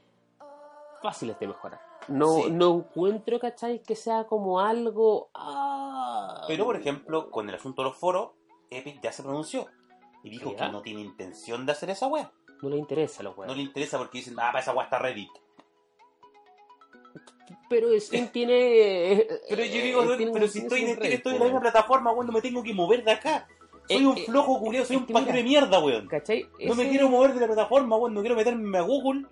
Fáciles de mejorar. No, Sí. no encuentro, ¿cachai? Que sea como algo... ah, Pero, por ejemplo, con el asunto de los foros, Epic ya se pronunció y dijo ¿Ya? que no tiene intención de hacer esa wea. No le interesa a los No weones. le interesa porque dicen, ah, para esa wea está Reddit. Pero Steam (laughs) tiene... Pero yo eh, digo, tiene pero si estoy, en, estoy en la misma plataforma, weón, no me tengo que mover de acá. Soy Eh, un eh, flojo culiao, soy un pajero de mierda, weón. ¿Cachai? No me quiero mover de la plataforma, weón. No quiero meterme a Google,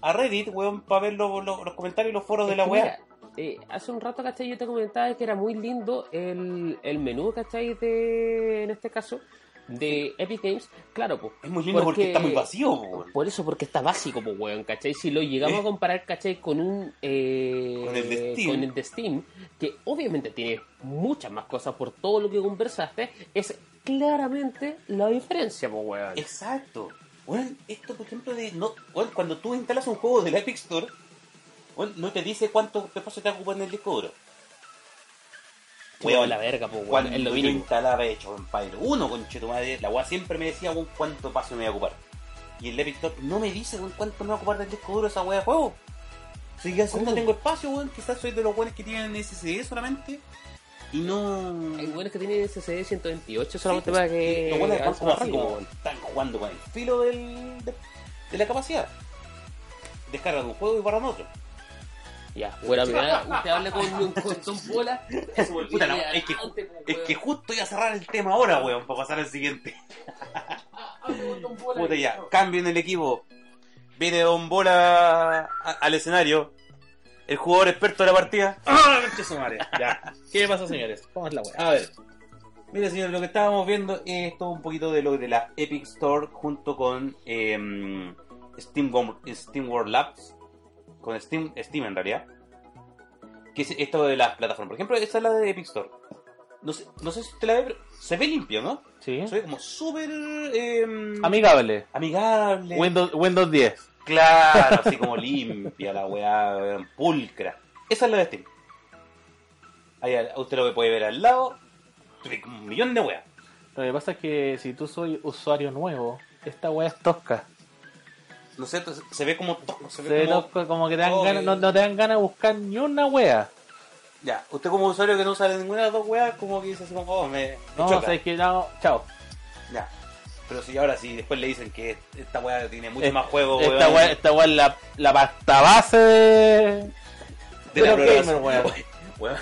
a Reddit, weón, para ver lo- lo- los comentarios y los foros de la mira, eh, hace un rato, ¿cachai? Yo te comentaba que era muy lindo el, el menú, ¿cachai? De, en este caso, de Epic Games. Claro, pues. Es muy lindo porque, está muy vacío, weón. Por eso, porque está básico, pues, weón, ¿cachai? Si lo llegamos Eh. a comparar, ¿cachai? Con un... eh, Con el de Steam. con el de Steam, que obviamente tiene muchas más cosas por todo lo que conversaste, es claramente la diferencia, pues, weón. Exacto. Bueno, esto por ejemplo de no, bueno, cuando tú instalas un juego del Epic Store, bueno, no te dice cuánto espacio te ocupa en el disco duro. Weón, la verga, pues. Cuando Es lo yo mínimo. instalaba hecho Empire 1 con tu madre, la weá siempre me decía weón, cuánto espacio me voy a ocupar. Y el Epic Store no me dice weón, cuánto me va a ocupar del disco duro esa weá de juego. Si ya no tengo espacio, weón, quizás soy de los buenos que tienen SSD solamente. Y no. Hay buenos que tienen SSD 128 solamente Sí, para que. Los buenos están como así, como están jugando con el filo del, de, de la capacidad. Descargan un juego y barran otro. Ya, bueno, mira, usted habla con, Pola. (laughs) Eso me Puta, no, es que, antes, es que justo iba a cerrar el tema ahora, weón, para pasar al siguiente. (laughs) Puta ya, cambio en el equipo. Viene Don Bola al escenario. El jugador experto de la partida. ¡Ah, su madre! Ya. ¿Qué pasa, señores? ¿Cómo es la weá? A ver. Mira, señor, lo que estábamos viendo es todo un poquito de lo de la Epic Store junto con em, Steam, Steam World Labs. Con Steam, Steam en realidad. Que es esto de las plataformas. Por ejemplo, esta es la de Epic Store. No sé, no sé si te la ve, pero se ve limpio, ¿no? Sí. Se ve como súper em, Amigable. amigable. Windows, Windows 10. Claro, así como limpia la weá, pulcra. Esa es la de Steam. Ahí usted lo que puede ver al lado, un millón de weas. Lo que pasa es que si tú soy usuario nuevo, esta weá es tosca. No sé, se ve como tosco, se Se ve como... tosco, como que te dan Oh, ganas, no, no te dan ganas de buscar ni una wea. Ya, usted como usuario que no usa ninguna de las dos weas, como que dice así como, oh, me, me No, choca. o sea, es que no, chao. Ya. Pero si ahora sí, después le dicen que esta wea tiene mucho Es- más juego, Esta weón, weá, esta weá es la, la pasta base de... la programación. gamers, weón. (laughs) Weón,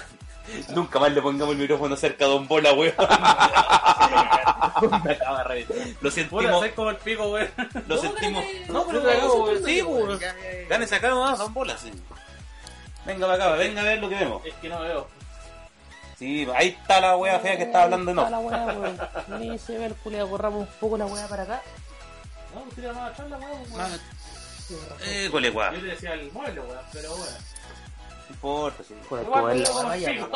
Nunca más le pongamos el micrófono cerca a Don Bola, weón. (laughs) Me acaba de reventar. Lo sentimos, soy como el pico, weón. lo sentimos. No, No, pero pero cagamos, no, weón. Sí, weón. Gánese acá nomás, Don Bola, sí. Venga para acá, venga a ver lo que vemos. Es que no veo. Sí, ahí está la wea fea que estaba hablando, Está no. la weá, weón. Ni se ve el culiao, corramos un poco la weá para acá. No, pues tira más charla, weón. Ah, weón. Eh, cole, weá. Yo te decía el mueble, weón, pero bueno. No importa, sí. Por el la weón.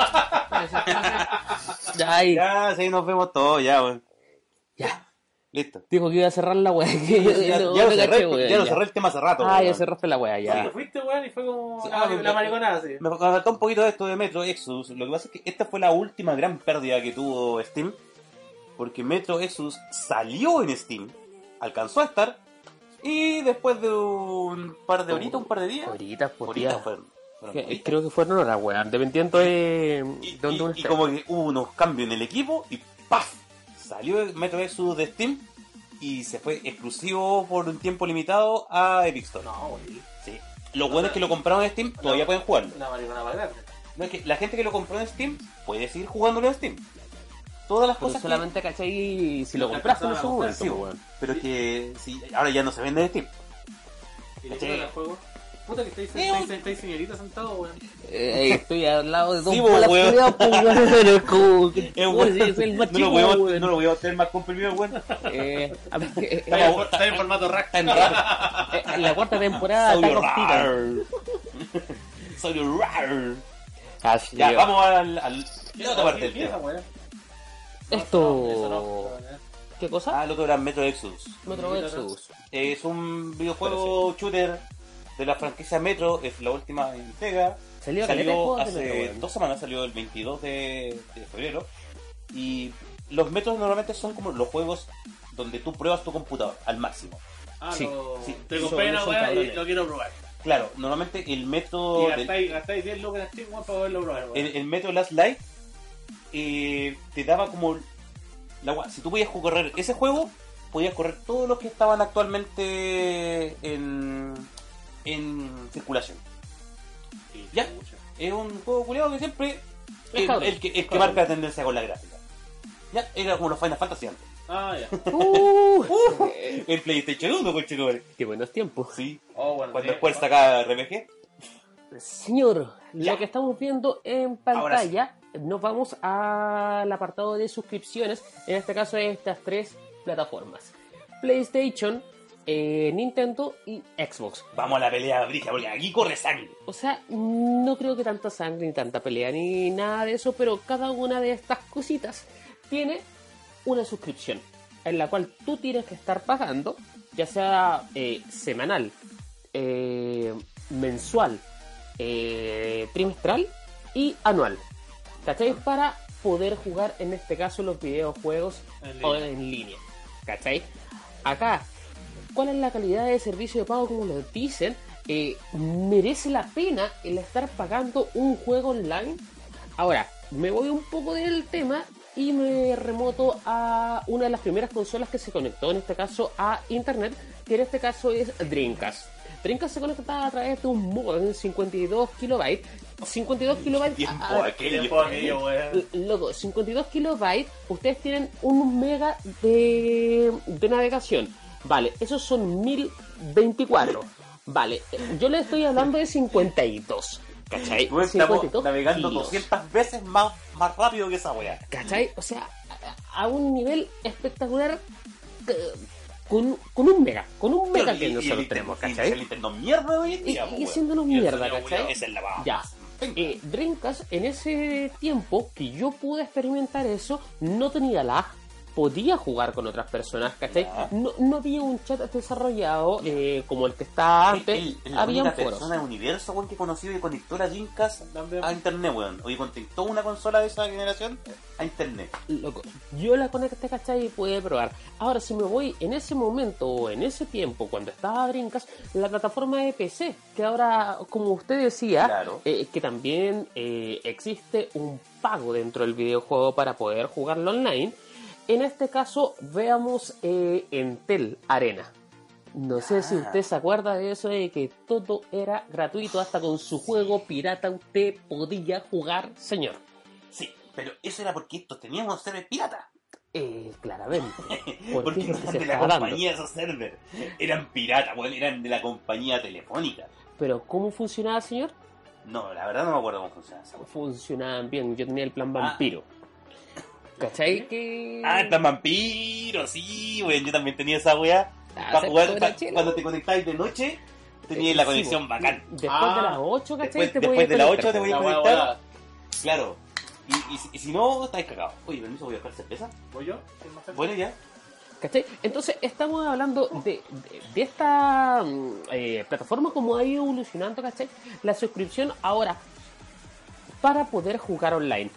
Ya, ahí. Ya, sí, nos vemos todos, ya, weón. Ya. Listo. Dijo que iba a cerrar la weá. (laughs) Ya, no- ya lo (laughs) caché, cerré, weón, ya lo cerré el tema hace rato, Ah, weón. ya cerraste la weá, Sí, ya. te fuiste, weón, y fue como Sí, la, ah, me- la mariconada, sí. Me faltó un poquito de esto de Metro Exodus. Lo que pasa es que esta fue la última gran pérdida que tuvo Steam. Porque Metro Exodus salió en Steam, alcanzó a estar. Y después de un par de horitas, un par de días. Ahorita, pues, horitas fueron. Que- horitas. Creo que fueron horas, weón. Dependiendo de Y, dónde uno y- y como que hubo unos cambios en el equipo y ¡paf! Salió Metro Exodus de Steam y se fue exclusivo por un tiempo limitado a Epic Store. No, weón. Sí. Los buenos que lo compraron en Steam todavía pueden jugarlo. No, es que la gente que lo compró en Steam puede seguir jugándolo en Steam. Todas las Pero cosas solamente, ¿cachai? Si lo compraste en su momento, pues. Pero es que sí, ahora ya no se vende en Steam. ¿Y el juego? Puta que estáis, Sí, estáis, un- estáis señorita sentado, weón. Eh, estoy al lado de dos Sí, bolas weón. culiadas, pues, weón. Es como (laughs) que- Es weón, bueno. sí, es el más no, chico, lo voy a, weón. no lo voy a tener más comprimido, weón. Eh, mí- eh, Está en, está en formato rack. eh, en la cuarta temporada Soy está cortita. rar. Soy rar. Así Ya, que- vamos al, al la otra parte. Esto-. ¿Qué cosa? Ah, el otro era Metro Exodus. Metro Exodus. Es un videojuego shooter de la franquicia Metro, es la última entrega. Salió Salió hace Metro, weón. dos semanas, salió el 22 de, de febrero. Y los metros normalmente son como los juegos donde tú pruebas tu computador al máximo. Ah, Sí, lo- sí, Te compré una weá y lo quiero probar. Claro, normalmente el Y metro del- gastáis, gastáis 10 lucas en para poderlo probar, el, el metro Last Light eh, te daba como la si tú podías correr ese juego, podías correr todos los que estaban actualmente en, en circulación. Ya. Es un juego culiado que siempre Es el, el que, el que marca la tendencia con la gráfica. Ya, era como los Final Fantasy antes. Ah, ya. (laughs) Uh, eh, El PlayStation 1, conchetumare. qué buenos tiempos. Sí. Oh, bueno. Cuando después sacaba RPG. Señor, Ya. lo que estamos viendo en sí. pantalla, nos vamos al apartado de suscripciones, en este caso de estas tres plataformas. PlayStation, eh, Nintendo y Xbox. Vamos a la pelea brija, porque aquí corre sangre. O sea, no creo que tanta sangre ni tanta pelea ni nada de eso, pero cada una de estas cositas tiene una suscripción en la cual tú tienes que estar pagando ya sea eh, semanal, eh, mensual, trimestral y anual. ¿Cachai? Para poder jugar en este caso los videojuegos En o línea. en línea. ¿Cachai? Acá, ¿cuál es la calidad de servicio de pago como lo dicen? Eh, ¿Merece la pena el estar pagando un juego online? Ahora, me voy un poco del tema y me remoto a una de las primeras consolas que se conectó, en este caso a internet, que en este caso es Dreamcast. Dreamcast se conectaba a través de un modem de 52 kilobytes. 52 kilobytes. Tiempo a- a- aquello. Tiempo aquello, weón. Loco, 52 kilobytes, ustedes tienen un mega de, de navegación. Vale, esos son 1024. Vale, yo le estoy hablando de 52. ¿Cachai? Estamos 52 navegando kilos. 200 veces más, más rápido que esa weá. ¿Cachai? O sea, a, a un nivel espectacular eh, con, con un mega, con un mega Y- que y el nosotros tenemos, y El ¿cachai? Nintendo mierda de hoy en Y, día, y siéndonos Y el mierda, ¿cachai? es baja. Ya. Eh, Dreamcast, en ese tiempo que yo pude experimentar eso, no tenía lag, podía jugar con otras personas, ¿cachai? No, no había un chat desarrollado eh, como el que estaba antes, El- el- habían única foros. persona del universo weón, que conoció y conectó la Dreamcast a internet, weón. Oye, conectó una consola de esa generación a internet. Loco, yo la conecté, ¿cachai? Y pude probar. Ahora, si me voy en ese momento o en ese tiempo, cuando estaba Brincas, la plataforma de PC, que ahora, como usted decía, Claro. eh, que también eh, existe un pago dentro del videojuego para poder jugarlo online. En este caso, veamos eh, Entel Arena. No sé si Ah. usted se acuerda de eso, de que todo era gratuito, hasta con su juego pirata usted podía jugar, señor. Sí, pero eso era porque estos teníamos server pirata. Eh, claramente. (laughs) ¿Por Porque no eran de la dando. compañía esos servers. Eran piratas, weón. Eran de la compañía telefónica. Pero ¿cómo funcionaba, señor? No, la verdad no me acuerdo cómo funcionaba. Funcionaban bien. Yo tenía el plan Ah. ¿Cachai? Que... Ah, el plan vampiro, sí, weón. Yo también tenía esa weá. Ah, Pa' se jugar, pa- cuando te conectáis de noche, tenías Eh, la sí, conexión bo. bacán. Después Ah, de las 8, ¿cachai? después- te después podías de las conectar, 8 te voy a conectar. Claro. Y, y si- y si no, estáis cagados. Oye, permiso, voy a buscar cerveza. ¿Voy yo? Bueno, ya. ¿Cachai? Entonces estamos hablando de, de, de esta mm, eh, plataforma como ha ido evolucionando, ¿cachai? La suscripción ahora para poder jugar online.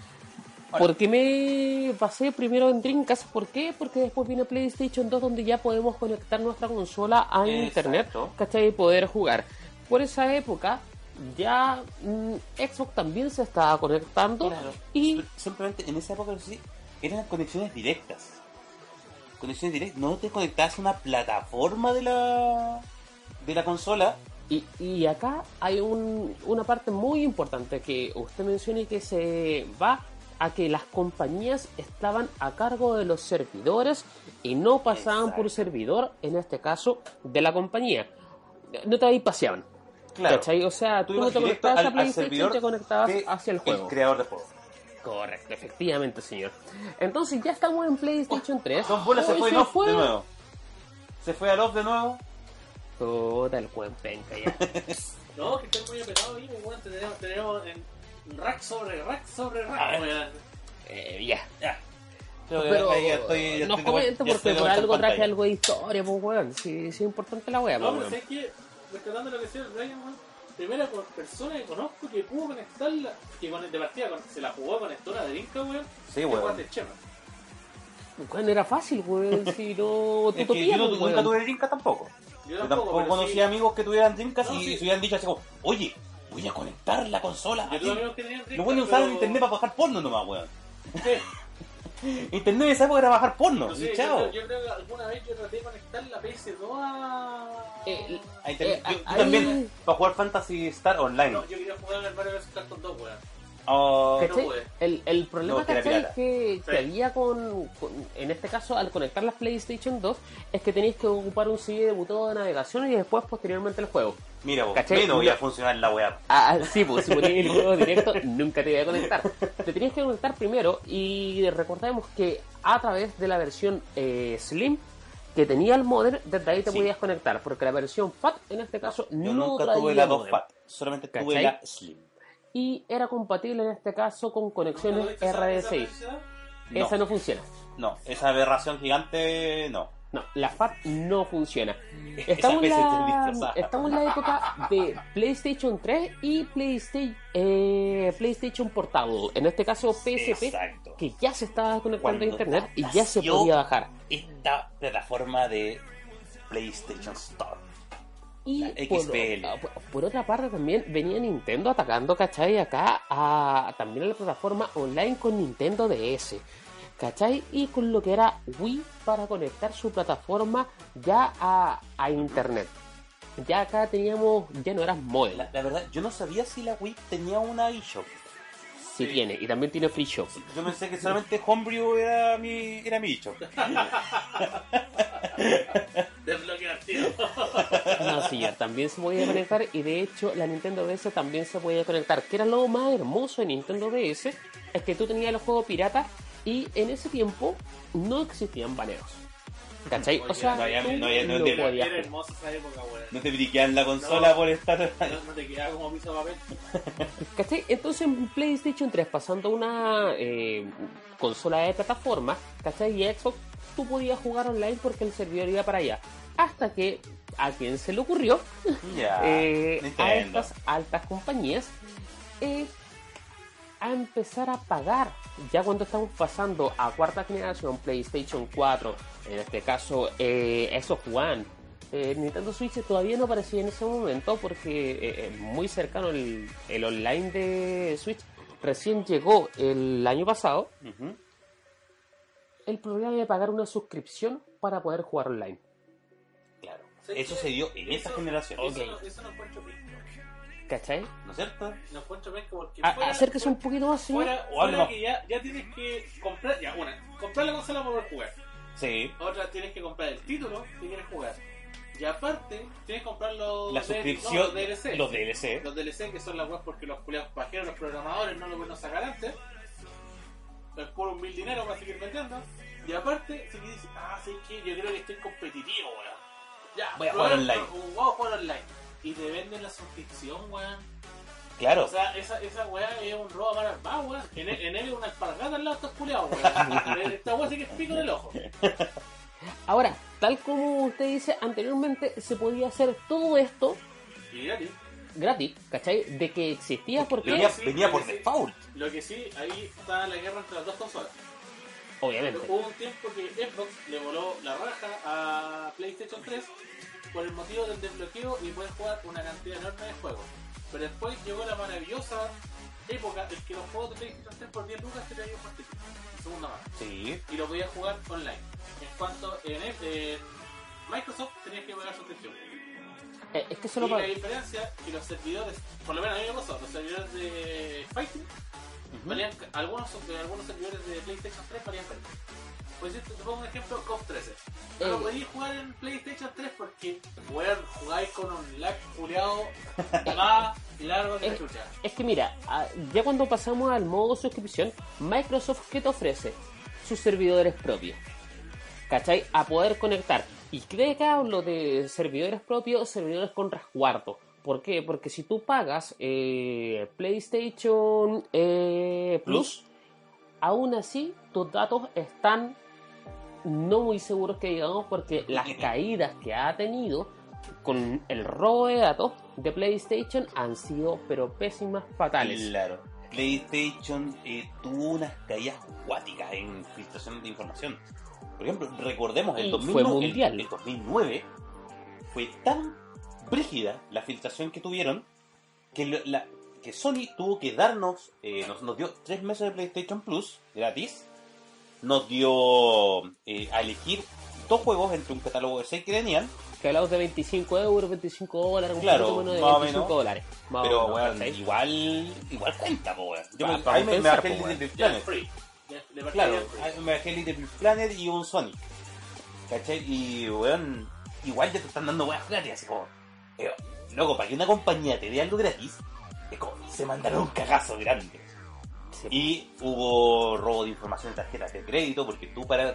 Porque me basé primero en Dreamcast, ¿por qué? Porque después viene PlayStation 2 donde ya podemos conectar nuestra consola a Exacto. internet, ¿cachai? Y poder jugar. Por esa época ya mm, Xbox también se estaba conectando Claro. y Simplemente en esa época sí, eran conexiones directas. Conexiones directas. No te conectabas a una plataforma de la de la consola. Y, y acá hay un- una parte muy importante que usted menciona y que se va a que las compañías estaban a cargo de los servidores y no pasaban por servidor, en este caso, de la compañía. No te ahí paseaban. Claro. ¿Cachai? O sea, tú, no ibas te conectabas al- a PlayStation, servidor te conectabas hacia el juego. El creador de juego. Correcto, efectivamente, señor. Entonces ya estamos en PlayStation 3. Dos bolas se fue de nuevo. Se fue al off de nuevo. Puta, el buen penca ya. (laughs) No, que estoy muy apretado pues, weón. Tenemos, tenemos en rack sobre rack sobre rack, weón. Eh, ya. Ya. Pero ahí ya estoy- ya nos ya porque por algo traje algo de historia, pues weón. Sí, sí es importante la wea, No, pues pero sé que, rescatando lo que decía el Brian, weón, primera por persona que conozco que pudo conectarla, que con, de partida con- se la jugó con esto de Inca, weón. Sí, weón. De Chema. Weón, era fácil, weón. Si no. (laughs) Es tú que yo no- pues, nunca tuve Dreamcast tampoco. Yo Yo tampoco, pero conocí sí, amigos que tuvieran Dreamcast No, y sí. se hubieran dicho así como, oye, voy a conectar la consola. Yo aquí". tuve amigos que tenían Lo Dreamcast, bueno es usar pero- internet para bajar porno nomás, weón. Sí, (laughs) Internet en esa época era bajar porno. no y sé, chao. yo, yo creo que alguna vez yo traté de conectar la PS2 a... Eh, A internet. Eh, yo, yo ahí- también, para jugar Fantasy Star Online. No, yo quería jugar al Mario vs. Cartoon 2, weón. Oh, el, el problema No, que que, Sí. había con, con- En este caso, al conectar las PlayStation 2, es que tenéis que ocupar un CD de botón de navegación y después, posteriormente, el juego. Mira, vos, ¿Cachai? menos iba a funcionar la weá. Ah, ah, sí, pues si ponías el juego directo, nunca te iba a conectar. Te tenías que conectar primero y recordemos que a través de la versión eh, Slim que tenía el modem, desde ahí te Sí. podías conectar, porque la versión FAT en este caso Yo no nunca tuve la 2 modem. FAT, solamente tuve ¿Cachai? la Slim. Y era compatible en este caso con conexiones ¿Nunca tuviste esa- esa RD6. velocidad? No, Esa no funciona. no, esa aberración gigante, no. No, la FAT no funciona. Esa Estamos en, la, estamos en la época de PlayStation 3 y PlayStation, eh, PlayStation Portable. En este caso PSP, Exacto. que ya se estaba conectando Cuando a internet y ya se podía bajar. Esta plataforma de PlayStation Store. Y por, por- otra parte también venía Nintendo atacando, ¿cachai? Acá a, también a la plataforma online con Nintendo DS, ¿cachai? Y con lo que era Wii para conectar su plataforma ya a, a internet. Ya acá teníamos, ya no eras model, La, la verdad, yo no sabía si la Wii tenía una eShop. Sí tiene, y también tiene Free Shop. Yo pensé que solamente Homebrew era mi, era mi eShop. (laughs) Desbloquear, tío. No, ya también se podía conectar y de hecho la Nintendo DS también se podía conectar. Que era lo más hermoso de Nintendo DS, es que tú tenías los juegos piratas y en ese tiempo no existían baneos. ¿Cachai? O sea, No había- tú no había- no lo había- podías Era jugar. hermosa esa época, weón. No te briquean la consola No. por estar. No, no te quedaba como piso de papel. (laughs) ¿Cachai? Entonces en PlayStation 3 pasando a una eh, consola de plataforma, ¿cachai? Y Xbox, tú podías jugar online porque el servidor iba para allá. Hasta que a quien se le ocurrió (laughs) eh, a estas altas compañías eh, a empezar a pagar. Ya cuando estamos pasando a cuarta generación, PlayStation 4, en este caso eh, Xbox One, eh, Nintendo Switch todavía no aparecía en ese momento porque eh, eh, muy cercano el, el online de Switch recién llegó el año pasado. El problema de pagar una suscripción para poder jugar online. Claro. ¿Sabes Eso se dio en esta Eso- generación. Eso, no- eso no encuentro bien. ¿Cachai? ¿No es cierto? No encuentro bien porque A- fuera- acérquese un poquito más, señor. Fuera, que ya, ya tienes que comprar, ya, una, comprar la consola para poder jugar. Sí. Otra, tienes que comprar el título que quieres jugar. Y aparte, tienes que comprar los, La suscripción. no, los DLC. Los DLC. Los DLC que son las webs porque los culiados pajeros, los programadores no lo pueden sacar antes. Es por un mil dinero para seguir vendiendo. Y aparte, si dices, ah, sí que yo creo que estoy competitivo, weón. Ya, Voy a jugar online. Voy a jugar online. Y te venden la suscripción, weón. Claro. O sea, esa, esa weá es un robo a mano armada, weón. En, en él es una alpargata al lado de estos culiados, weón. (laughs) Esta weá sí que es pico del ojo. Ahora, tal como usted dice anteriormente, se podía hacer todo esto Y gratis. gratis, ¿cachai? De que existía porque, venía, sí, venía por sí. default. Lo que sí, ahí está la guerra entre las dos consolas. obviamente, Hubo un tiempo que Xbox le voló la raja a PlayStation 3 por el motivo del desbloqueo y puedes jugar una cantidad enorme de juegos. Pero después llegó la maravillosa época en que los juegos de PlayStation 3 por 10 lucas te traían un partido. Segunda mano. Sí. Y lo podías jugar online. En cuanto en, en Microsoft tenías que pagar suscripción. eh, es que Y la diferencia es que los servidores, por lo menos a mí me pasó, los servidores de Fighting valían, algunos, algunos servidores de PlayStation 3 valían menos. Pues yo te te pongo un ejemplo, COP 13. No Eh. lo podías jugar en PlayStation 3 porque, weón, jugáis con un lag culeado más largo que la Eh. chucha. Es que mira, ah, ya cuando pasamos al modo suscripción, Microsoft, ¿qué te ofrece? Sus servidores propios. ¿Cachai? A poder conectar. Y de acá hablo de servidores propios, servidores con resguardo. ¿Por qué? Porque si tú pagas eh, PlayStation eh, Plus, aún así tus datos están no muy seguros que digamos porque las (laughs) caídas que ha tenido con el robo de datos de PlayStation han sido pero pésimas, fatales. Claro. PlayStation eh, tuvo unas caídas acuáticas en filtración de información. Por ejemplo, recordemos, el, Y 2009, fue mundial. el- el 2009 fue tan brígida la filtración que tuvieron que, lo- la, que Sony tuvo que darnos, eh, nos, nos dio tres meses de PlayStation Plus gratis, nos dio eh, a elegir dos juegos entre un catálogo de seis que tenían, Que hablamos de 25 euros, 25 dólares, un Claro, poquito menos de más o 25 menos. dólares. Más pero menos, ¿cachai? igual, igual cuenta, po, weón. Yo me, ahí me, bajé el. Little Planet. Claro, me bajé el Little Planet y un Sonic. ¿Cachai? Y, weón, igual ya te están dando weas gratis, así como, eh, loco, para que una compañía te dé algo gratis, es como, se mandaron un cagazo grande. Sí. Y hubo robo de información de tarjetas de crédito, porque tú para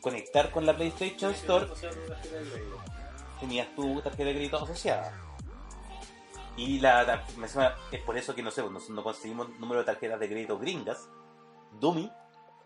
conectar con la PlayStation Store tenías tu tarjeta de crédito asociada. Y la, suena- es por eso que no sé, no, no conseguimos número de tarjetas de crédito gringas, Dummy,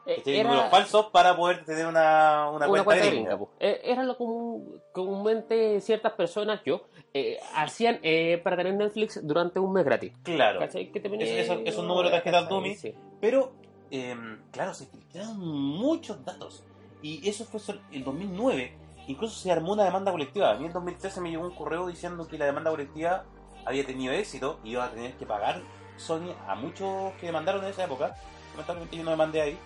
Eh, ¿cachai? era- números falsos para poder tener una, una, una cuenta, gringa. Eh, era lo común, comúnmente ciertas personas, yo, eh, hacían eh, para tener Netflix durante un mes gratis. Claro. ¿Cachai? Que te venía- Eso- eso- esos números de tarjetas dummy. Sí. Pero, em, claro, se filtraron muchos datos. Y eso fue el 2009. Incluso se armó una demanda colectiva. A mí en 2013 me llegó un correo diciendo que la demanda colectiva había tenido éxito y iba a tener que pagar Sony a muchos que demandaron en esa época. Lamentablemente yo no demandé ahí.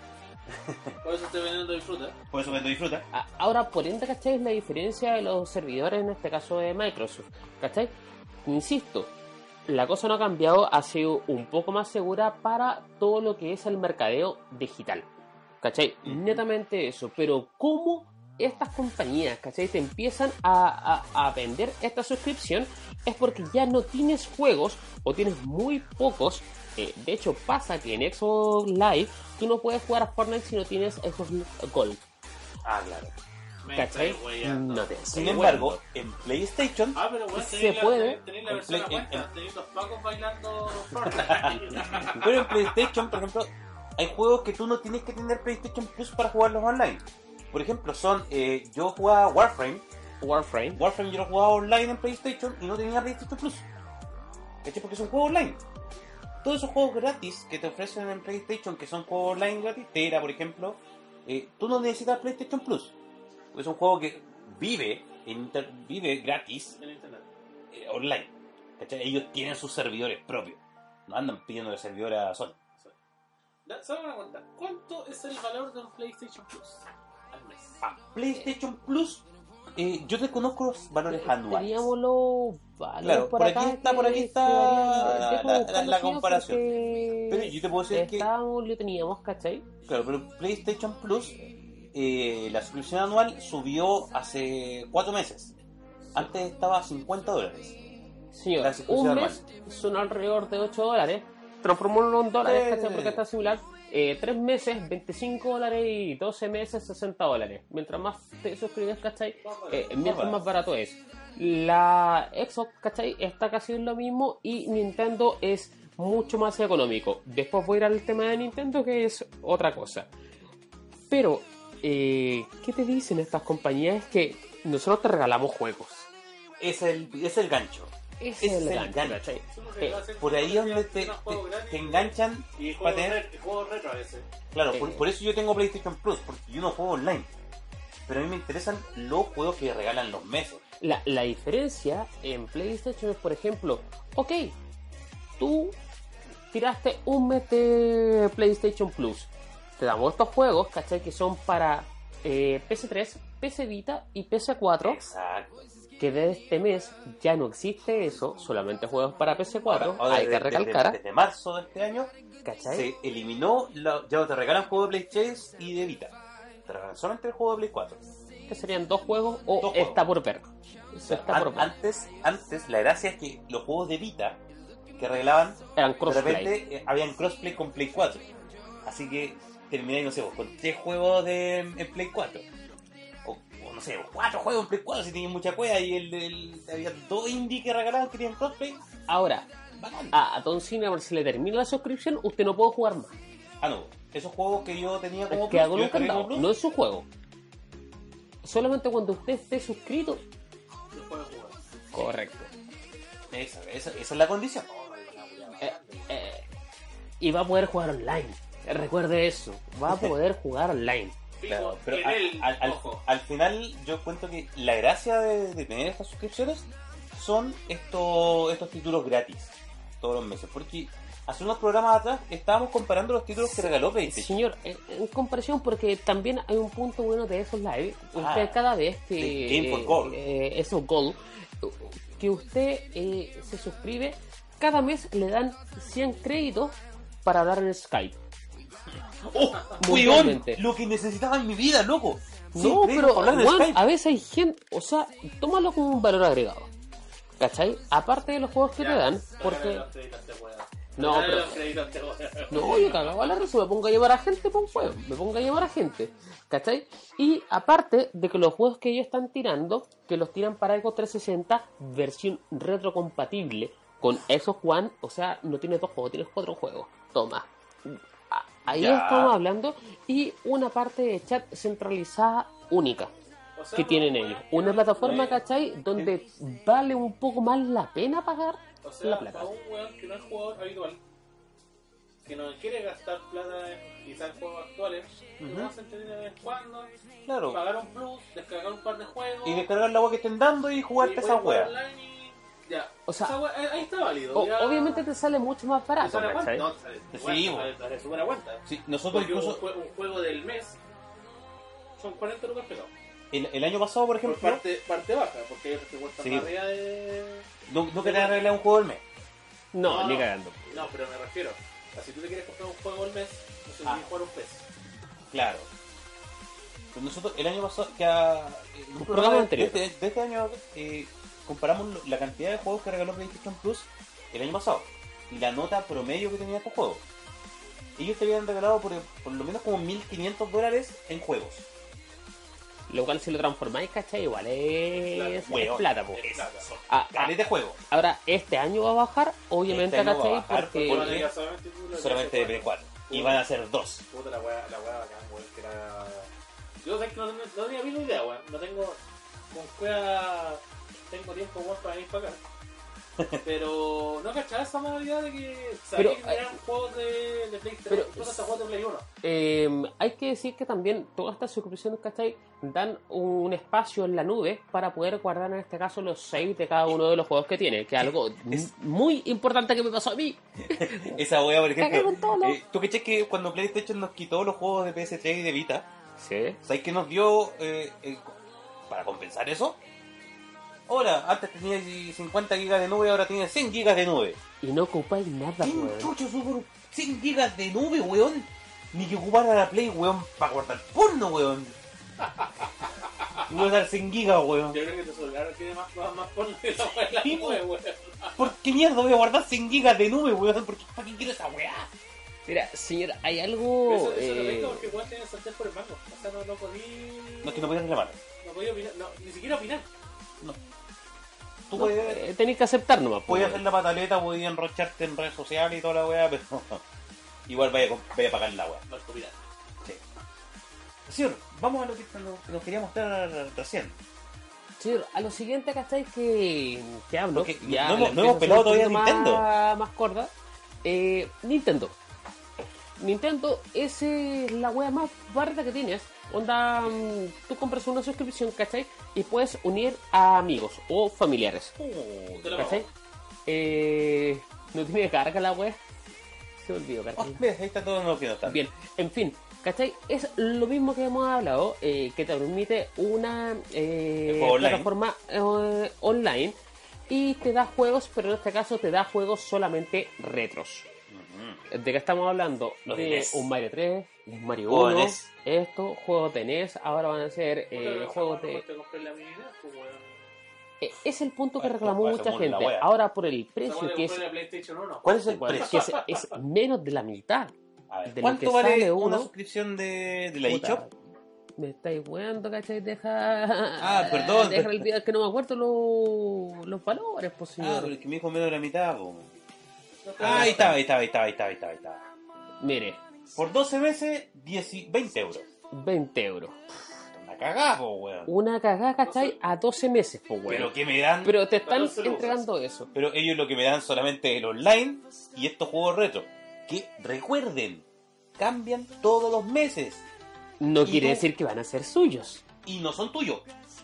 (laughs) Por eso estoy vendiendo disfruta. Por eso me disfruta. A- Ahora, por ende, ¿cachai? Es la diferencia de los servidores, en este caso de Microsoft, ¿cachai? Insisto, la cosa no ha cambiado, ha sido un poco más segura para todo lo que es el mercadeo digital, ¿cachai? Netamente eso, pero ¿cómo estas compañías, ¿cachai? Te empiezan a, a- a vender esta suscripción es porque ya no tienes juegos o tienes muy pocos. Eh, de hecho, pasa que en Xbox Live tú no puedes jugar a Fortnite si no tienes Xbox Gold. Ah, claro. ¿Cachai? No te Sin embargo, en PlayStation, Ah, pero bueno, Se la, puede. la En Play- en- bailando (laughs) pero en PlayStation, por ejemplo, hay juegos que tú no tienes que tener PlayStation Plus para jugarlos online. Por ejemplo, son. eh, yo jugaba Warframe Warframe. Warframe yo lo jugaba online en PlayStation y no tenía PlayStation Plus. ¿Cachai? Porque es un juego online. Todos esos juegos gratis que te ofrecen en PlayStation, que son juegos online gratis, Tera, por ejemplo, eh, tú no necesitas PlayStation Plus. Porque es un juego que vive, en inter- vive gratis en internet. eh, online. ¿Cachai? Ellos tienen sus servidores propios. No andan pidiendo de servidores a Sony. Da- ¿Saben una cuenta? ¿Cuánto es el valor de un PlayStation Plus al mes? Ah, PlayStation Plus, eh, yo desconozco los valores anuales. Teníamos los valores Claro, por aquí acá está- que- por aquí está la- la- la comparación. Pero yo te puedo decir que lo teníamos, ¿cachai? Claro, pero PlayStation Plus, eh, la suscripción anual subió hace cuatro meses. Antes estaba a 50 dólares. Señor, La suscripción un mes son alrededor de 8 dólares. Transformémoslo en dólares, Sí, ¿cachai? sí, Porque sí. está similar. Eh, 3 meses, 25 dólares y 12 meses, 60 dólares. Mientras más te suscribes, ¿cachai? Eh, mientras más barato es. La Xbox, ¿cachai? Está casi en lo mismo y Nintendo es mucho más económico. Después voy a ir al tema de Nintendo, que es otra cosa. Pero, eh, ¿qué te dicen estas compañías? Es que nosotros te regalamos juegos. Es el, es el gancho. Ese es el, el gancho, gancho. ¿cachai? Sí, porque Eh, Por ahí como donde te, te, enganchan Y para tener... juegos retro a veces. Claro, Eh. por, por eso yo tengo PlayStation Plus, porque yo no juego online. Pero a mí me interesan los juegos que regalan los meses. La, la diferencia en PlayStation es, por ejemplo, ok, tú tiraste un mes de PlayStation Plus. Te damos estos juegos, ¿cachai? Que son para eh, PS3, PS Vita y PS4. Exacto. Que de este mes ya no existe eso, solamente juegos para PS4. Ahora- ahora hay que desde- recalcar, Desde, desde marzo de este año ¿cachai? se eliminó, la- ya te regalan juegos de PlayStation y de Vita. Te regalan solamente el juego de Play 4. Que serían dos juegos o Dos juegos. está por ver. Está An- por ver. antes, antes, la gracia es que los juegos de Vita que regalaban, Eran de repente eh, habían crossplay con Play 4. Así que termináis, no sé, vos, con tres juegos de, en Play 4. No sé, cuatro juegos en Play 4 si tenían mucha cueva y el, el- había dos indie que regalaban que tenían crossplay. Ahora, Bacán. a, a Don Cinema se le termina la suscripción, usted no puede jugar más. Ah, no, esos juegos que yo tenía como que hago un candado, Plus, no es su juego. Solamente cuando usted esté suscrito. Los puedes jugar. Correcto. Esa, esa, esa es la condición. eh, eh, y va a poder jugar online. Recuerde eso, va a (laughs) poder jugar online. Claro, pero en al, el, al- al- final yo cuento que la gracia de, de tener estas suscripciones son estos, estos títulos gratis todos los meses. Porque hace unos programas atrás estábamos comparando los títulos que regaló PlayStation. Señor, eh, en comparación, porque también hay un punto bueno de esos live. Usted Ah, cada vez que. Game for Gold. eh, esos Gold, que usted eh, se suscribe, cada mes le dan 100 créditos para hablar en Skype. ¡Oh! ¡Weón! Lo que necesitaba en mi vida, loco. Sí, No, pero a veces hay gente, o sea, tómalo como un valor agregado. ¿Cachai? Aparte de los juegos que ya, te dan, porque... los este. No, pero- los a este weón. No, yo cagaba la risa, me pongo a llamar a gente, pues weón, me pongo a llamar a gente, ¿cachai? Y aparte de que los juegos que ellos están tirando, que los tiran para Xbox 360, versión retrocompatible con esos One, o sea, no tienes dos juegos, tienes cuatro juegos. Toma. Ahí Ya. estamos hablando. Y una parte de chat centralizada única O sea, que tienen ellos. Una plataforma, Oye, ¿cachai? Donde vale un poco más la pena pagar O sea, la plata. para un weón que no es jugador habitual, que no quiere gastar plata en quizás juegos actuales, que Ujú. no se entretiene de vez en cuando, Claro. pagar un plus, descargar un par de juegos. Y descargar la agua que estén dando y jugarte y esa wea. Ya. O sea, wea- eh, ahí está válido. O- ya- obviamente te sale mucho más ¿Te barato, sale a cuenta? ¿cachai? No, te sale, Sí, bueno, bo. sale- sale súper a cuenta. Sí, nosotros Porque un, incluso jue- un juego del mes son 40 lucas pegados. el, el año pasado, por Por ejemplo, parte, parte baja, porque que cuestan Sí. más arriba de. no, no quería arreglar un juego del mes. No, No, ni no. cagando. No, pero me refiero. a si tú te quieres comprar un juego al mes, no sé Ah. si jugar un pez. Claro. Pues nosotros el año pasado, que a, un programa anterior. De, este- de este año eh, comparamos la cantidad de juegos que regaló PlayStation Plus el año pasado y la nota promedio que tenía estos juegos. Ellos te habían regalado por, por lo menos como 1500 dólares en juegos. Lo cual si lo transformáis, ¿cachai? Igual es, es plata, po. Es plata. Ah, ah, de juego. ahora, este año va a bajar, obviamente, Este año va a ¿cachai? bajar, Porque... porque- solamente de jugar. P4. Y van a ser dos. Puta la weá, la weá bacán, weón, que era... Yo sé que no, tenía- no tenía misma idea, weón. No tengo... Con cueva... Tengo tiempo, weón, para ir para acá. (laughs) Pero no cachaba esa modalidad de que sabía Pero, que eran juegos de, de PlayStation, pero- incluso hasta juegos de Play 1. Eh, hay que decir que también todas estas suscripciones, ¿cachai? Dan un espacio en la nube para poder guardar en este caso los saves de cada uno de los juegos que tiene, que es algo (laughs) Es- muy importante que me pasó a mí. (laughs) Esa wea, por ejemplo. con todo, ¿no? eh, ¿Tú caché que cuando PlayStation nos quitó los juegos de PS3 y de Vita, Sí. ¿sabes qué nos dio eh, el- para compensar eso? Ahora, antes tenías 50 gigas de nube, ahora tienes 100 gigas de nube. Y no ocupáis nada, ¿Quién weón. chucho super 100 gigas de nube, weón? Ni que ocupara la Play, weón, para guardar porno, weón. (laughs) Voy a dar 100 gigas, weón. Yo creo que tu celular tiene más, más, más porno que la la Sí, nube, weón. ¿Por qué mierda voy a guardar 100 gigas de nube, weón? ¿Por qué, ¿Para qué quiero esa weá? Mira, señor, hay Pero algo... Eso, eso lo eh, tengo porque weón tiene sartén por el mango. O sea, no, no podí... No, es que no podías reclamar. No podía opinar, no, ni siquiera opinar. Tú no, eh, tenéis que aceptar nomás. podías pues, hacer la pataleta, podías enrocharte en redes sociales y toda la weá, (laughs) pero igual vaya, vaya a pagar la weá. No es. Sí. Señor, vamos a lo que nos, que nos quería mostrar recién. Señor, a lo siguiente, ¿cachai? Que, que hablo. Porque ya no no hemos pelado todavía Nintendo. Más, más corta. Eh, Nintendo. Nintendo es eh, la wea más barata que tienes. Onda, mm, tú compras una suscripción, ¿cachai? Y puedes unir a amigos o familiares. Lo ¿Cachai? Eh, no tiene carga la wea. Se olvidó Oh, cargarla. mira, ahí está todo está. Bien, en fin, ¿cachai? Es lo mismo que hemos hablado, eh, que te permite una eh, plataforma online y te da juegos, pero en este caso te da juegos solamente retros. ¿De qué estamos hablando? Los de de NES. un Mario 3, un Mario Juego de 1, NES. estos juegos de NES, ahora van a ser eh, juegos de... weón. Eh, es el punto que reclamó pues, mucha gente. Ahora por el precio, que es, compré la PlayStation 1. ¿Cuál es el precio? que es, es menos de la mitad. A ver, de lo ¿cuánto que vale sale una uno? suscripción de, de la eShop? Me estáis weando, ¿cachai? Deja. Ah, perdón. Deja el día que no me acuerdo los, los valores, pues Ah, señor. pero es que me dijo menos de la mitad, po. Ah, ahí está, ahí está, ahí está, ahí está, ahí está, ahí está. Mire, Por 12 meses, 10 y- 20 euros. 20 euros. Una cagada, po, weón. Una cagada, ¿cachai? A 12 meses, Pero weón. que me dan... Pero te están 14 lucas. entregando eso. Pero ellos lo que me dan solamente el online y estos juegos retro. Que recuerden, cambian todos los meses No Y quiere decir que van a ser suyos. y no son tuyos.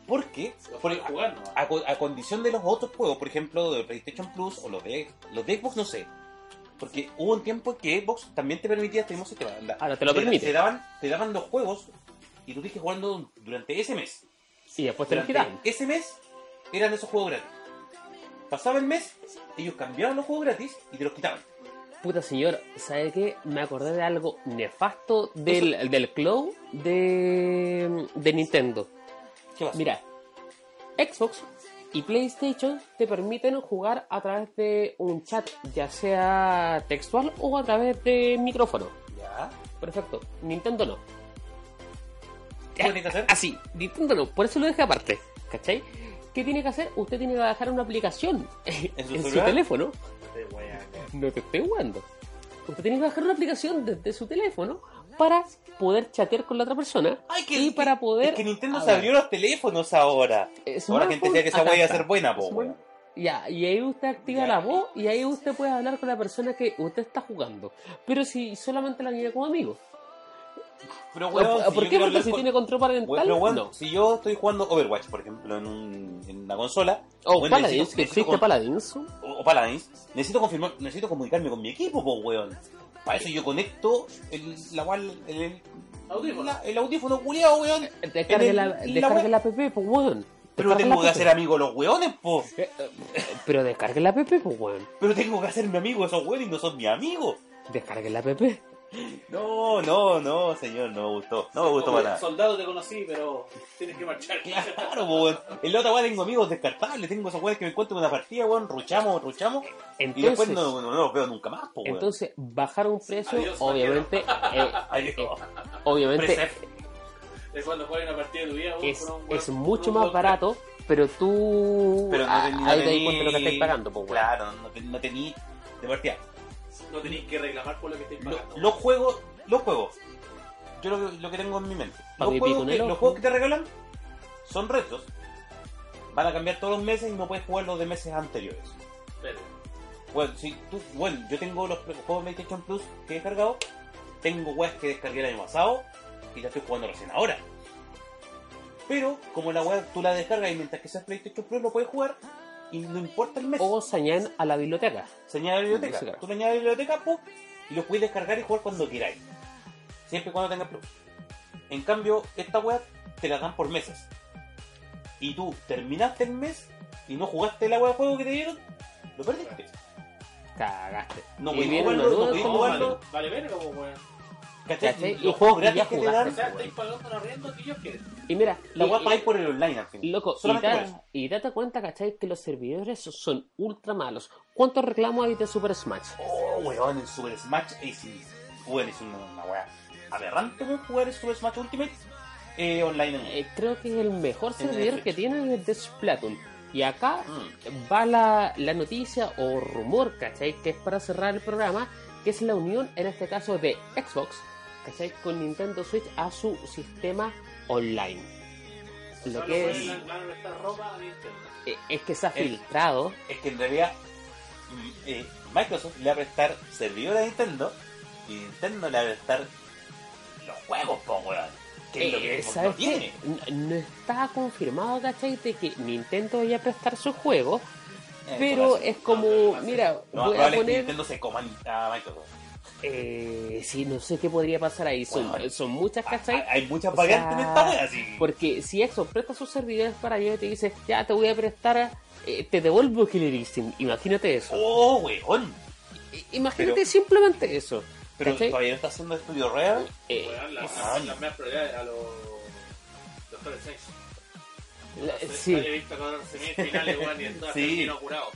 Porque, Los por- ¿no? a, co- a condición de los otros juegos, por ejemplo, de PlayStation Plus o los de, los de Xbox, no sé. Porque hubo un tiempo en que Xbox también te permitía este mismo sistema. Ahora te lo permite. Te daban, te daban los juegos y tú que jugando durante ese mes. Y después te lo Durante quitan. ese mes eran esos juegos gratis. Pasaba el mes, ellos cambiaban los juegos gratis y te los quitaban. Puta señor, ¿sabe qué? Me acordé de algo nefasto del, del cloud de, de Nintendo. ¿Qué pasa? Mira, Xbox y PlayStation te permiten jugar a través de un chat, ya sea textual o a través de micrófono. ¿Ya? Perfecto. Nintendo no. ¿Qué tiene que hacer? Así, Nintendo no. Por eso lo dejé aparte. ¿Cachai? ¿Qué tiene que hacer? Usted tiene que bajar una aplicación (laughs) en, su teléfono. No te voy a cagar. No te estoy jugando. usted tiene que bajar una aplicación desde su teléfono para poder chatear con la otra persona Ay, que, y para poder Es que Nintendo se abrió los teléfonos ahora. Ahora gente decía que esa weá iba a ser buena, po. Ya, y ahí usted activa Ya. la voz y ahí usted puede hablar con la persona que usted está jugando. Pero si solamente la niña como amigo. Pero weón, ¿Por si qué? Porque si con- tiene control parental, pero weón, no. si yo estoy jugando Overwatch, por ejemplo, en, un, en una consola, O weón, Paladins, necesito- que existe con- Paladins. o, o Paladins, necesito confirmar, necesito comunicarme con mi equipo, po, weón. Para eso yo conecto el, la, cual- el, el, Audífono. la- el audífono culiado, weón. Descargue la, descargue la app, pues weón. Pero Descargue tengo que hacer amigo de los weones, po. Eh, eh, Pero descargue la app, pues weón. Pero tengo que hacerme amigo esos weones y no son mis amigos. Descargue la app. No, no, no, señor, no me gustó. No me gustó para nada. Soldado te conocí, pero tienes que marchar. Claro, weón. En la otra weá tengo amigos descartables, tengo esos weones que me encuentro en una partida, weón, ruchamos, ruchamos, y después Entonces, no, no, no los veo nunca más, po, weón. entonces bajar un precio, Adiós, obviamente, (laughs) eh, Ay, eh, obviamente Presef. Es cuando juegas una partida de tu vida. es, un weón- es mucho más barato, pero tú Pero no ah, tení- no ahí te tení- cuenta lo que estáis pagando, pues weón. Claro, no, ten- no tení de partida. No tenéis que reclamar por lo que estáis Lo- pagando. los juegos, los juegos, yo lo, lo que tengo en mi mente. Los juegos, que, los juegos que te regalan son retos. Van a cambiar todos los meses y no puedes jugar los de meses anteriores. Pero, Bueno, si tú, bueno, yo tengo los juegos de PlayStation Plus que he descargado. Tengo weas que descargué el año pasado y ya estoy jugando recién ahora. Pero, como la web tú la descargas y mientras que seas PlayStation Plus lo puedes jugar y no importa el mes. O se añaden a la biblioteca. Se añade a la biblioteca. Sí, claro. Tú le añades a la biblioteca, ¡pum! y los puedes descargar y jugar cuando queráis. Siempre y cuando tengas Plus. En cambio, esta web te la dan por meses. Y tú terminaste el mes y no jugaste la web de juego que te dieron, lo perdiste. Cagaste. No una jugarlo, no como- jugarlo. vale, vale verga, pues, weón. ¿Cachai? Y juegos gratis que te jugaste. dan, O sea, estáis pagando un arriendo que ellos quieren. Y mira, la web pagáis por el online al final. Loco, y, Solamente por da- eso. y date cuenta, ¿cachai? Que los servidores son ultra malos. ¿Cuántos reclamos hay de Super Smash? Oh, weón, en Super Smash es, weón, es una, una weá aberrante weón, jugar el Super Smash Ultimate eh, online. en- Eh, creo que es el mejor En servidor que tiene es de Splatoon. Y acá Mm. va la, la noticia o rumor, ¿cachai? Que es para cerrar el programa, que es la unión, en este caso, de Xbox, ¿cachai? Con Nintendo Switch a su sistema online. Lo Solo que es, ropa eh, es que se ha El- filtrado. Es que en realidad mm, eh, Microsoft le va a prestar servidor a Nintendo y Nintendo le va a prestar los juegos, po, weón. Es lo que Eh, Xbox ¿Sabes no tiene. No está confirmado, ¿cachai? De que Nintendo vaya a prestar su juego, Eh, pero es como, mira, más voy a poner... Nintendo se coma a Microsoft. Eh, sí, no sé qué podría pasar ahí. Son, Bueno, son muchas, ¿cachai? hay muchas O variantes en sea, esta wea, así. Porque si Xbox presta sus servidores para allá y te dice, ya te voy a prestar, eh, te devuelvo Killer Instinct. Imagínate eso. Oh, weón. Imagínate pero- simplemente eso. Pero ¿cachai? todavía no está haciendo estudio real. Eh, Weón, las, ah, las más prioridades a los doctores Sex. la- He sí, visto con semifinales, weón, y está Sí. inaugurado.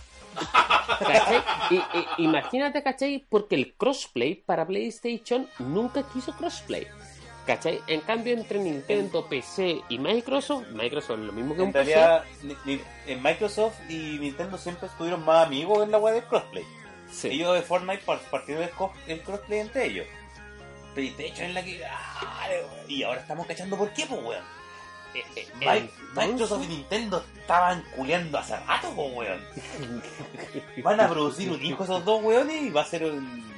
¿Cachai? Y- y- imagínate, ¿cachai? Porque el crossplay para PlayStation nunca quiso crossplay. ¿Cachai? En cambio, entre Nintendo, PC y Microsoft, Microsoft es lo mismo que un En PC. realidad, ni- en Microsoft y Nintendo siempre estuvieron más amigos en la web de crossplay. Sí. Ellos de Fortnite par- partieron el crossplay entre ellos. PlayStation es la que. ah, y ahora estamos cachando por qué, pues, weón. Eh, eh, Mi- entonces- Microsoft y Nintendo estaban culeando hace rato, pues, weón. (laughs) Van a producir un hijo esos dos weones y va a ser un.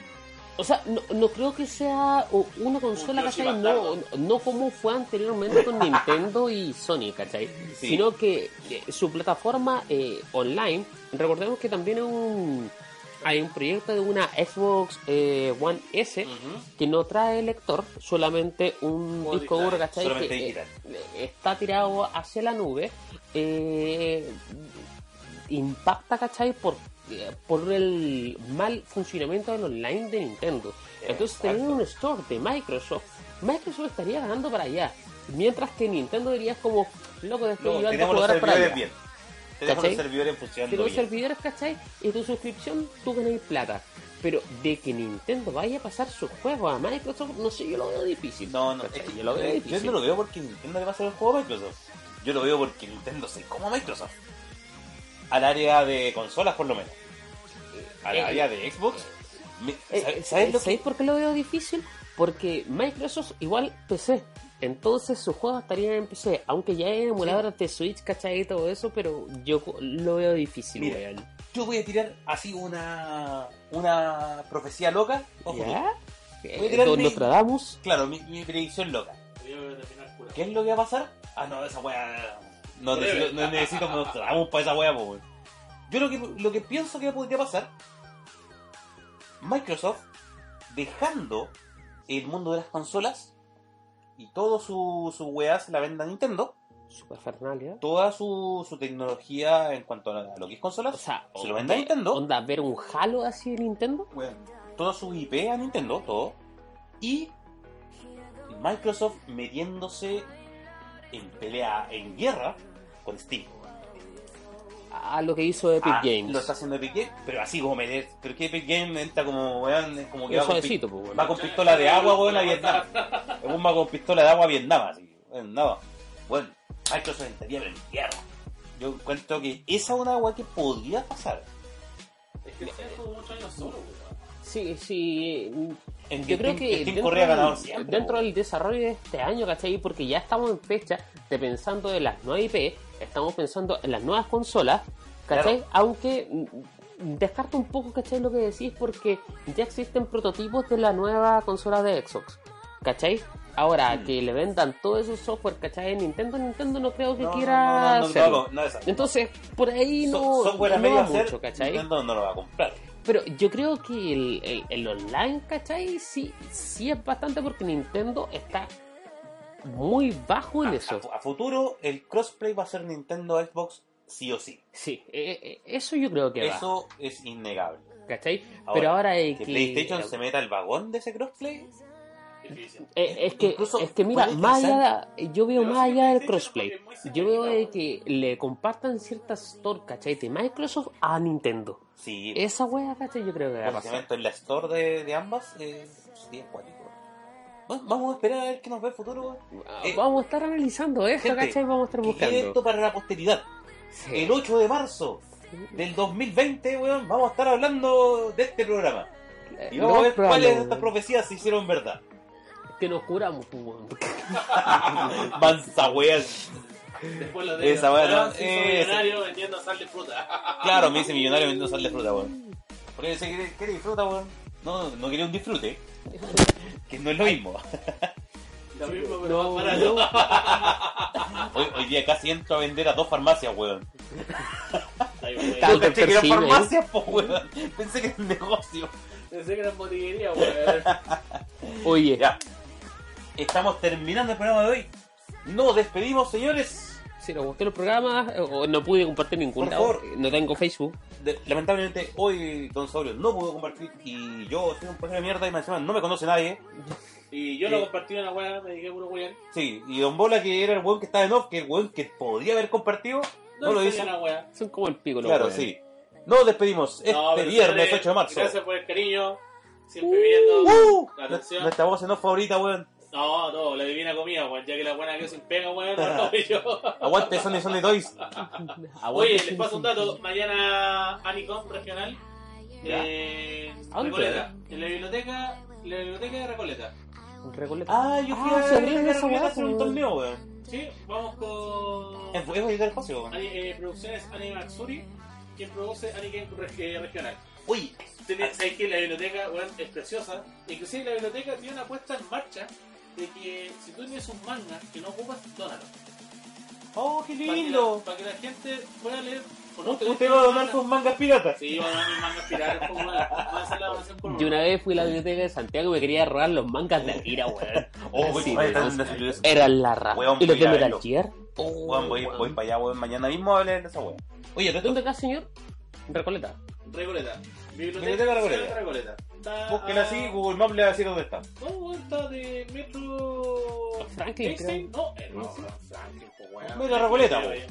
O sea, no, no creo que sea una consola, Un ¿cachai? No, no como fue anteriormente con (laughs) Nintendo y Sony, ¿cachai? Sí. Sino que eh, su plataforma eh, online, recordemos que también es un, hay un proyecto de una Xbox eh, One S que no trae lector, solamente un disco duro, ¿cachai? que, eh, está tirado hacia la nube. eh, impacta, ¿cachai? Por, por el mal funcionamiento del online de Nintendo. Entonces, teniendo un store de Microsoft, Microsoft estaría ganando para allá. Mientras que Nintendo diría como, loco, estoy No, los jugadores para allá. bien. Los servidores funcionando servidores, ¿cachai? Y tu suscripción, tú ganas plata. Pero de que Nintendo vaya a pasar sus juegos a Microsoft, no sé, yo lo veo difícil. No, no, ¿cachai? es que yo lo veo yo difícil. no lo veo porque Nintendo le va a hacer el juego a Microsoft. Yo lo veo porque Nintendo se como a Microsoft. Al área de consolas, por lo menos. Al Eh, área de Xbox, Eh, ¿sabes- ¿Sabéis ¿Sabes que? por qué lo veo difícil? Porque Microsoft igual PC. Entonces sus juegos estarían en PC. Aunque ya hay emuladores de Switch, ¿cachai? Y todo eso, pero yo lo veo difícil, Mira, weón. Yo voy a tirar así una, una profecía loca. Ojo, ¿Ya? Voy a Eh, tirar mi- Nostradamus. Claro, mi, mi predicción loca. ¿Qué es lo que va a pasar? Ah, no, esa weá. No necesito, no necesito (laughs) que nos tragamos para esa weá, weón. Yo lo que, lo que pienso que podría pasar, Microsoft dejando el mundo de las consolas y todo su, su weá se la venda a Nintendo, Super Fernalia. toda su, su tecnología en cuanto a lo que es consolas, O sea, se lo vende a Nintendo, Onda, ver un Halo así de Nintendo. weón, toda su IP a Nintendo, todo, y Microsoft metiéndose en pelea, en guerra con Steam. A lo que hizo Epic Ah, Games. Lo está haciendo Epic Games, pero así como meter. Pero que Epic Games entra como, weón, es como que va con, pues, weón. va con pistola de agua, weón, a Vietnam. Es un va con pistola de agua a Vietnam, así. Weón, nada. Bueno, Microsoft entraría en guerra. Yo encuentro que esa es una agua que podría pasar. Es que se muchos años solo, weón. Sí, sí. En Yo creo que Steam dentro, del, dentro desarrollo de este año, ¿cachai? Porque ya estamos en fecha de pensando en las nuevas IP, estamos pensando en las nuevas consolas, ¿cachai? Claro. Aunque descarto un poco, ¿cachai? Lo que decís porque ya existen prototipos de la nueva consola de Xbox, ¿cachai? Ahora, Mm. que le vendan todo ese software, ¿cachai? Nintendo, Nintendo no creo que No, quiera no, no, hacerlo. Entonces, por ahí no, So- software a medio hacer, mucho, ¿cachai? Nintendo no lo va a comprar. Pero yo creo que el, el, el online, ¿cachai? Sí, sí es bastante porque Nintendo está muy bajo en eso. A, a futuro, el crossplay va a ser Nintendo Xbox sí o sí. Sí, eh, eh, eso yo creo que va, Eso es innegable. ¿cachai? Ahora, Pero ahora es Que que... PlayStation se meta al vagón de ese crossplay. Eh, es que, Incluso es que mira, más allá, yo veo más allá del crossplay. Yo veo que le compartan ciertas store, ¿cachai? De Microsoft a Nintendo. Sí, Esa wea, ¿cachai? Yo creo que va a el pasar. en la store de, de ambas eh, sería acuático. Vamos a esperar a ver qué nos ve el futuro. Eh, Vamos a estar analizando esto, gente, ¿cachai? Vamos a estar buscando. esto para la posteridad. Sí. El 8 de marzo del 2020, weón, vamos a estar hablando de este programa. Y vamos a ver probable, cuáles de estas profecías se hicieron verdad. que nos curamos, pues, weón. (laughs) Mansa weón. Después lo de Esa weá, Weón, no, esa. millonario vendiendo sal de fruta. (laughs) Claro, me dice millonario vendiendo sal de fruta, weón. Porque dice que quiere disfruta, weón. No, no quería un disfrute. (laughs) Que no es lo mismo. (laughs) Lo mismo, pero No, más barato. Hoy, hoy día casi entro a vender a dos farmacias, weón. Ahí va, pensé que eran Percibe. farmacias, po, weón. Pensé que era un negocio. Pensé que era botillería, weón. Oye, Ya. Estamos terminando el programa de hoy. Nos despedimos, señores. Si nos gustó el programa, o no pude compartir ningún Por lado, favor. no tengo Facebook. De- lamentablemente, hoy Don Saurio no pudo compartir y yo soy un paso de mierda y me encima no me conoce nadie. Y yo lo Sí. compartí en la weá, me dije puro weón. Sí, y Don Bola, que era el weón que estaba en off, que el weón que podría haber compartido, no, lo hizo. una weá. Son como el pico, los Claro, sí. Nos despedimos este No, viernes señores, 8 de marzo. Gracias por el cariño. Siempre viendo Uh, la atención. nuestra voz en off favorita, weón. No, no, la divina comida, weón. Ya que la buena que sin pega, weón, no lo yo. (laughs) Aguante Sony Sony Toys. Aguante, Oye, les paso un dato. Mañana Anicom regional. Ya. En ¿A dónde Recoleta. En la biblioteca, la biblioteca de Recoleta. Recoleta. Ah, yo fui Ah, a se Recoleta hacer un torneo, weón. Sí, vamos con Es bonito el espacio, weón. Eh, Producciones Anime Matsuri, quien produce Anime Reg- Regional. Uy, Tiene- Sabes que la biblioteca weón, es preciosa. Inclusive la biblioteca tiene una puesta en marcha de que si tú tienes un manga que no ocupas, dónalo. oh, qué Para que, la, lindo. para que la gente pueda leer. o no Usted tener va a donar sus mangas piratas. Sí, van a donar mis mangas piratas. como una- van a hacer la donación por Yo una vez fui a la biblioteca de Santiago y me quería robar los mangas de Akira, weón. Oh, tan- Eran la. Weón, ¿Y los voy de a Metal. Gear? Weón, voy, voy para allá, weón. Mañana mismo a hablar de esa weón. Oye, ¿tú ¿Dónde acá, señor? Recoleta. Recoleta. Biblioteca, Biblioteca Recoleta. Está Búsquela a- así, Google Maps le va a decir dónde está. No, weón, está de Metro. Franklin, Einstein. No, eh, no, Franklin, po, weón. Metro Recoleta. Oye,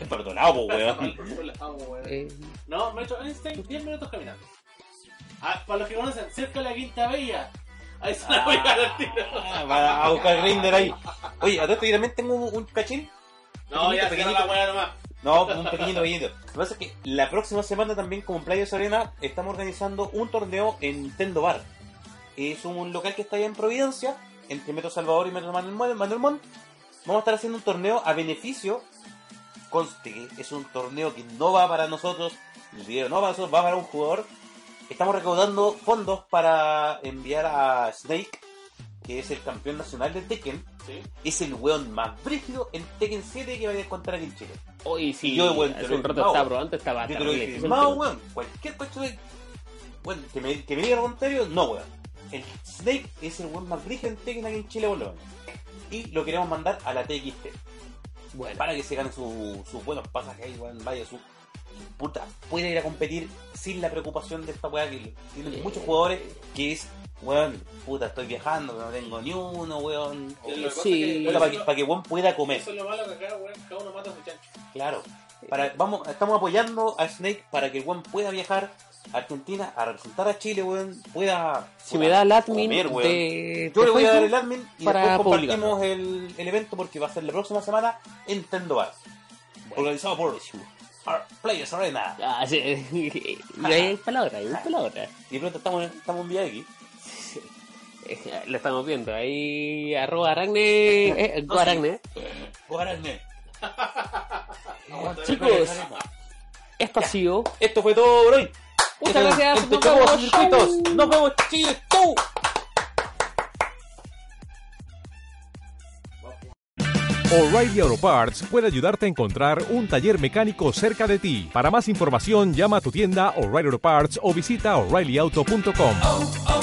Es perdonado, po, weón. (laughs) weón. Eh, No, Metro Einstein, 10 minutos caminando. Ah, para los que conocen, cerca de la Quinta Bella. Ahí se la voy a dar al tiro. Ah, Va a buscar Grinder ahí. Oye, a todo esto yo también tengo un, un cachín. No, ya cierra la weá nomás. No, un pequeñito, pequeñito. Lo que pasa es que la próxima semana también, como en Players Arena, estamos organizando un torneo en Nintendo Bar. Es un local que está allá en Providencia, entre Metro Salvador y Metro Manuel Manuel Montt. Vamos a estar haciendo un torneo a beneficio. Conste que es un torneo que no va para nosotros, el video no va para nosotros, va para un jugador. Estamos recaudando fondos para enviar a Snake, que es el campeón nacional de Tekken. Sí. Es el weón más brígido en Tekken 7 que vaya a encontrar aquí en Chile. Hoy sí, Yo, te hace un rato estaba probando, estaba Yo te lo he weón. Cualquier cuestión de. Bueno, que me, que me diga lo contrario, no, weón. El Snake es el weón más brígido en Tekken aquí en Chile, weón. Y lo queremos mandar a la TXT. Bueno, Para que se gane su- sus buenos pasajes ahí, weón. Vaya, su. Puta, puede ir a competir sin la preocupación de esta weá que tienen Eh. muchos jugadores, que es, weón, puta, estoy viajando, no tengo ni uno, weón. Sí. es que- Puta, para que, para que weón pueda comer. Eso es lo malo que acá, weón, cada uno mata a su chancho. Claro. Para, vamos, estamos apoyando a Snake para que weón pueda viajar a Argentina a representar a Chile, weón. Pueda. si me da el admin comer, weón. de, Yo de le voy a dar el admin y para después compartimos el, el evento porque va a ser la próxima semana en Nintendo Bar. Organizado por Players Arena. Ah, sí. (laughs) y ahí para la otra. Y de pronto estamos, estamos en aquí. Eh, Lo estamos viendo, ahí arroba aragne, eh, (laughs) (laughs) No, go sí. aragne. Guarané. Chicos, esto ha sido Esto fue todo por hoy. Muchas gracias, nos vemos, Circuitos. Nos vemos, Chile. ¡Chau! O'Reilly Auto Parts puede ayudarte a encontrar un taller mecánico cerca de ti. Para más información, llama a tu tienda O'Reilly Auto Parts o visita oreillyauto.com. oh, oh,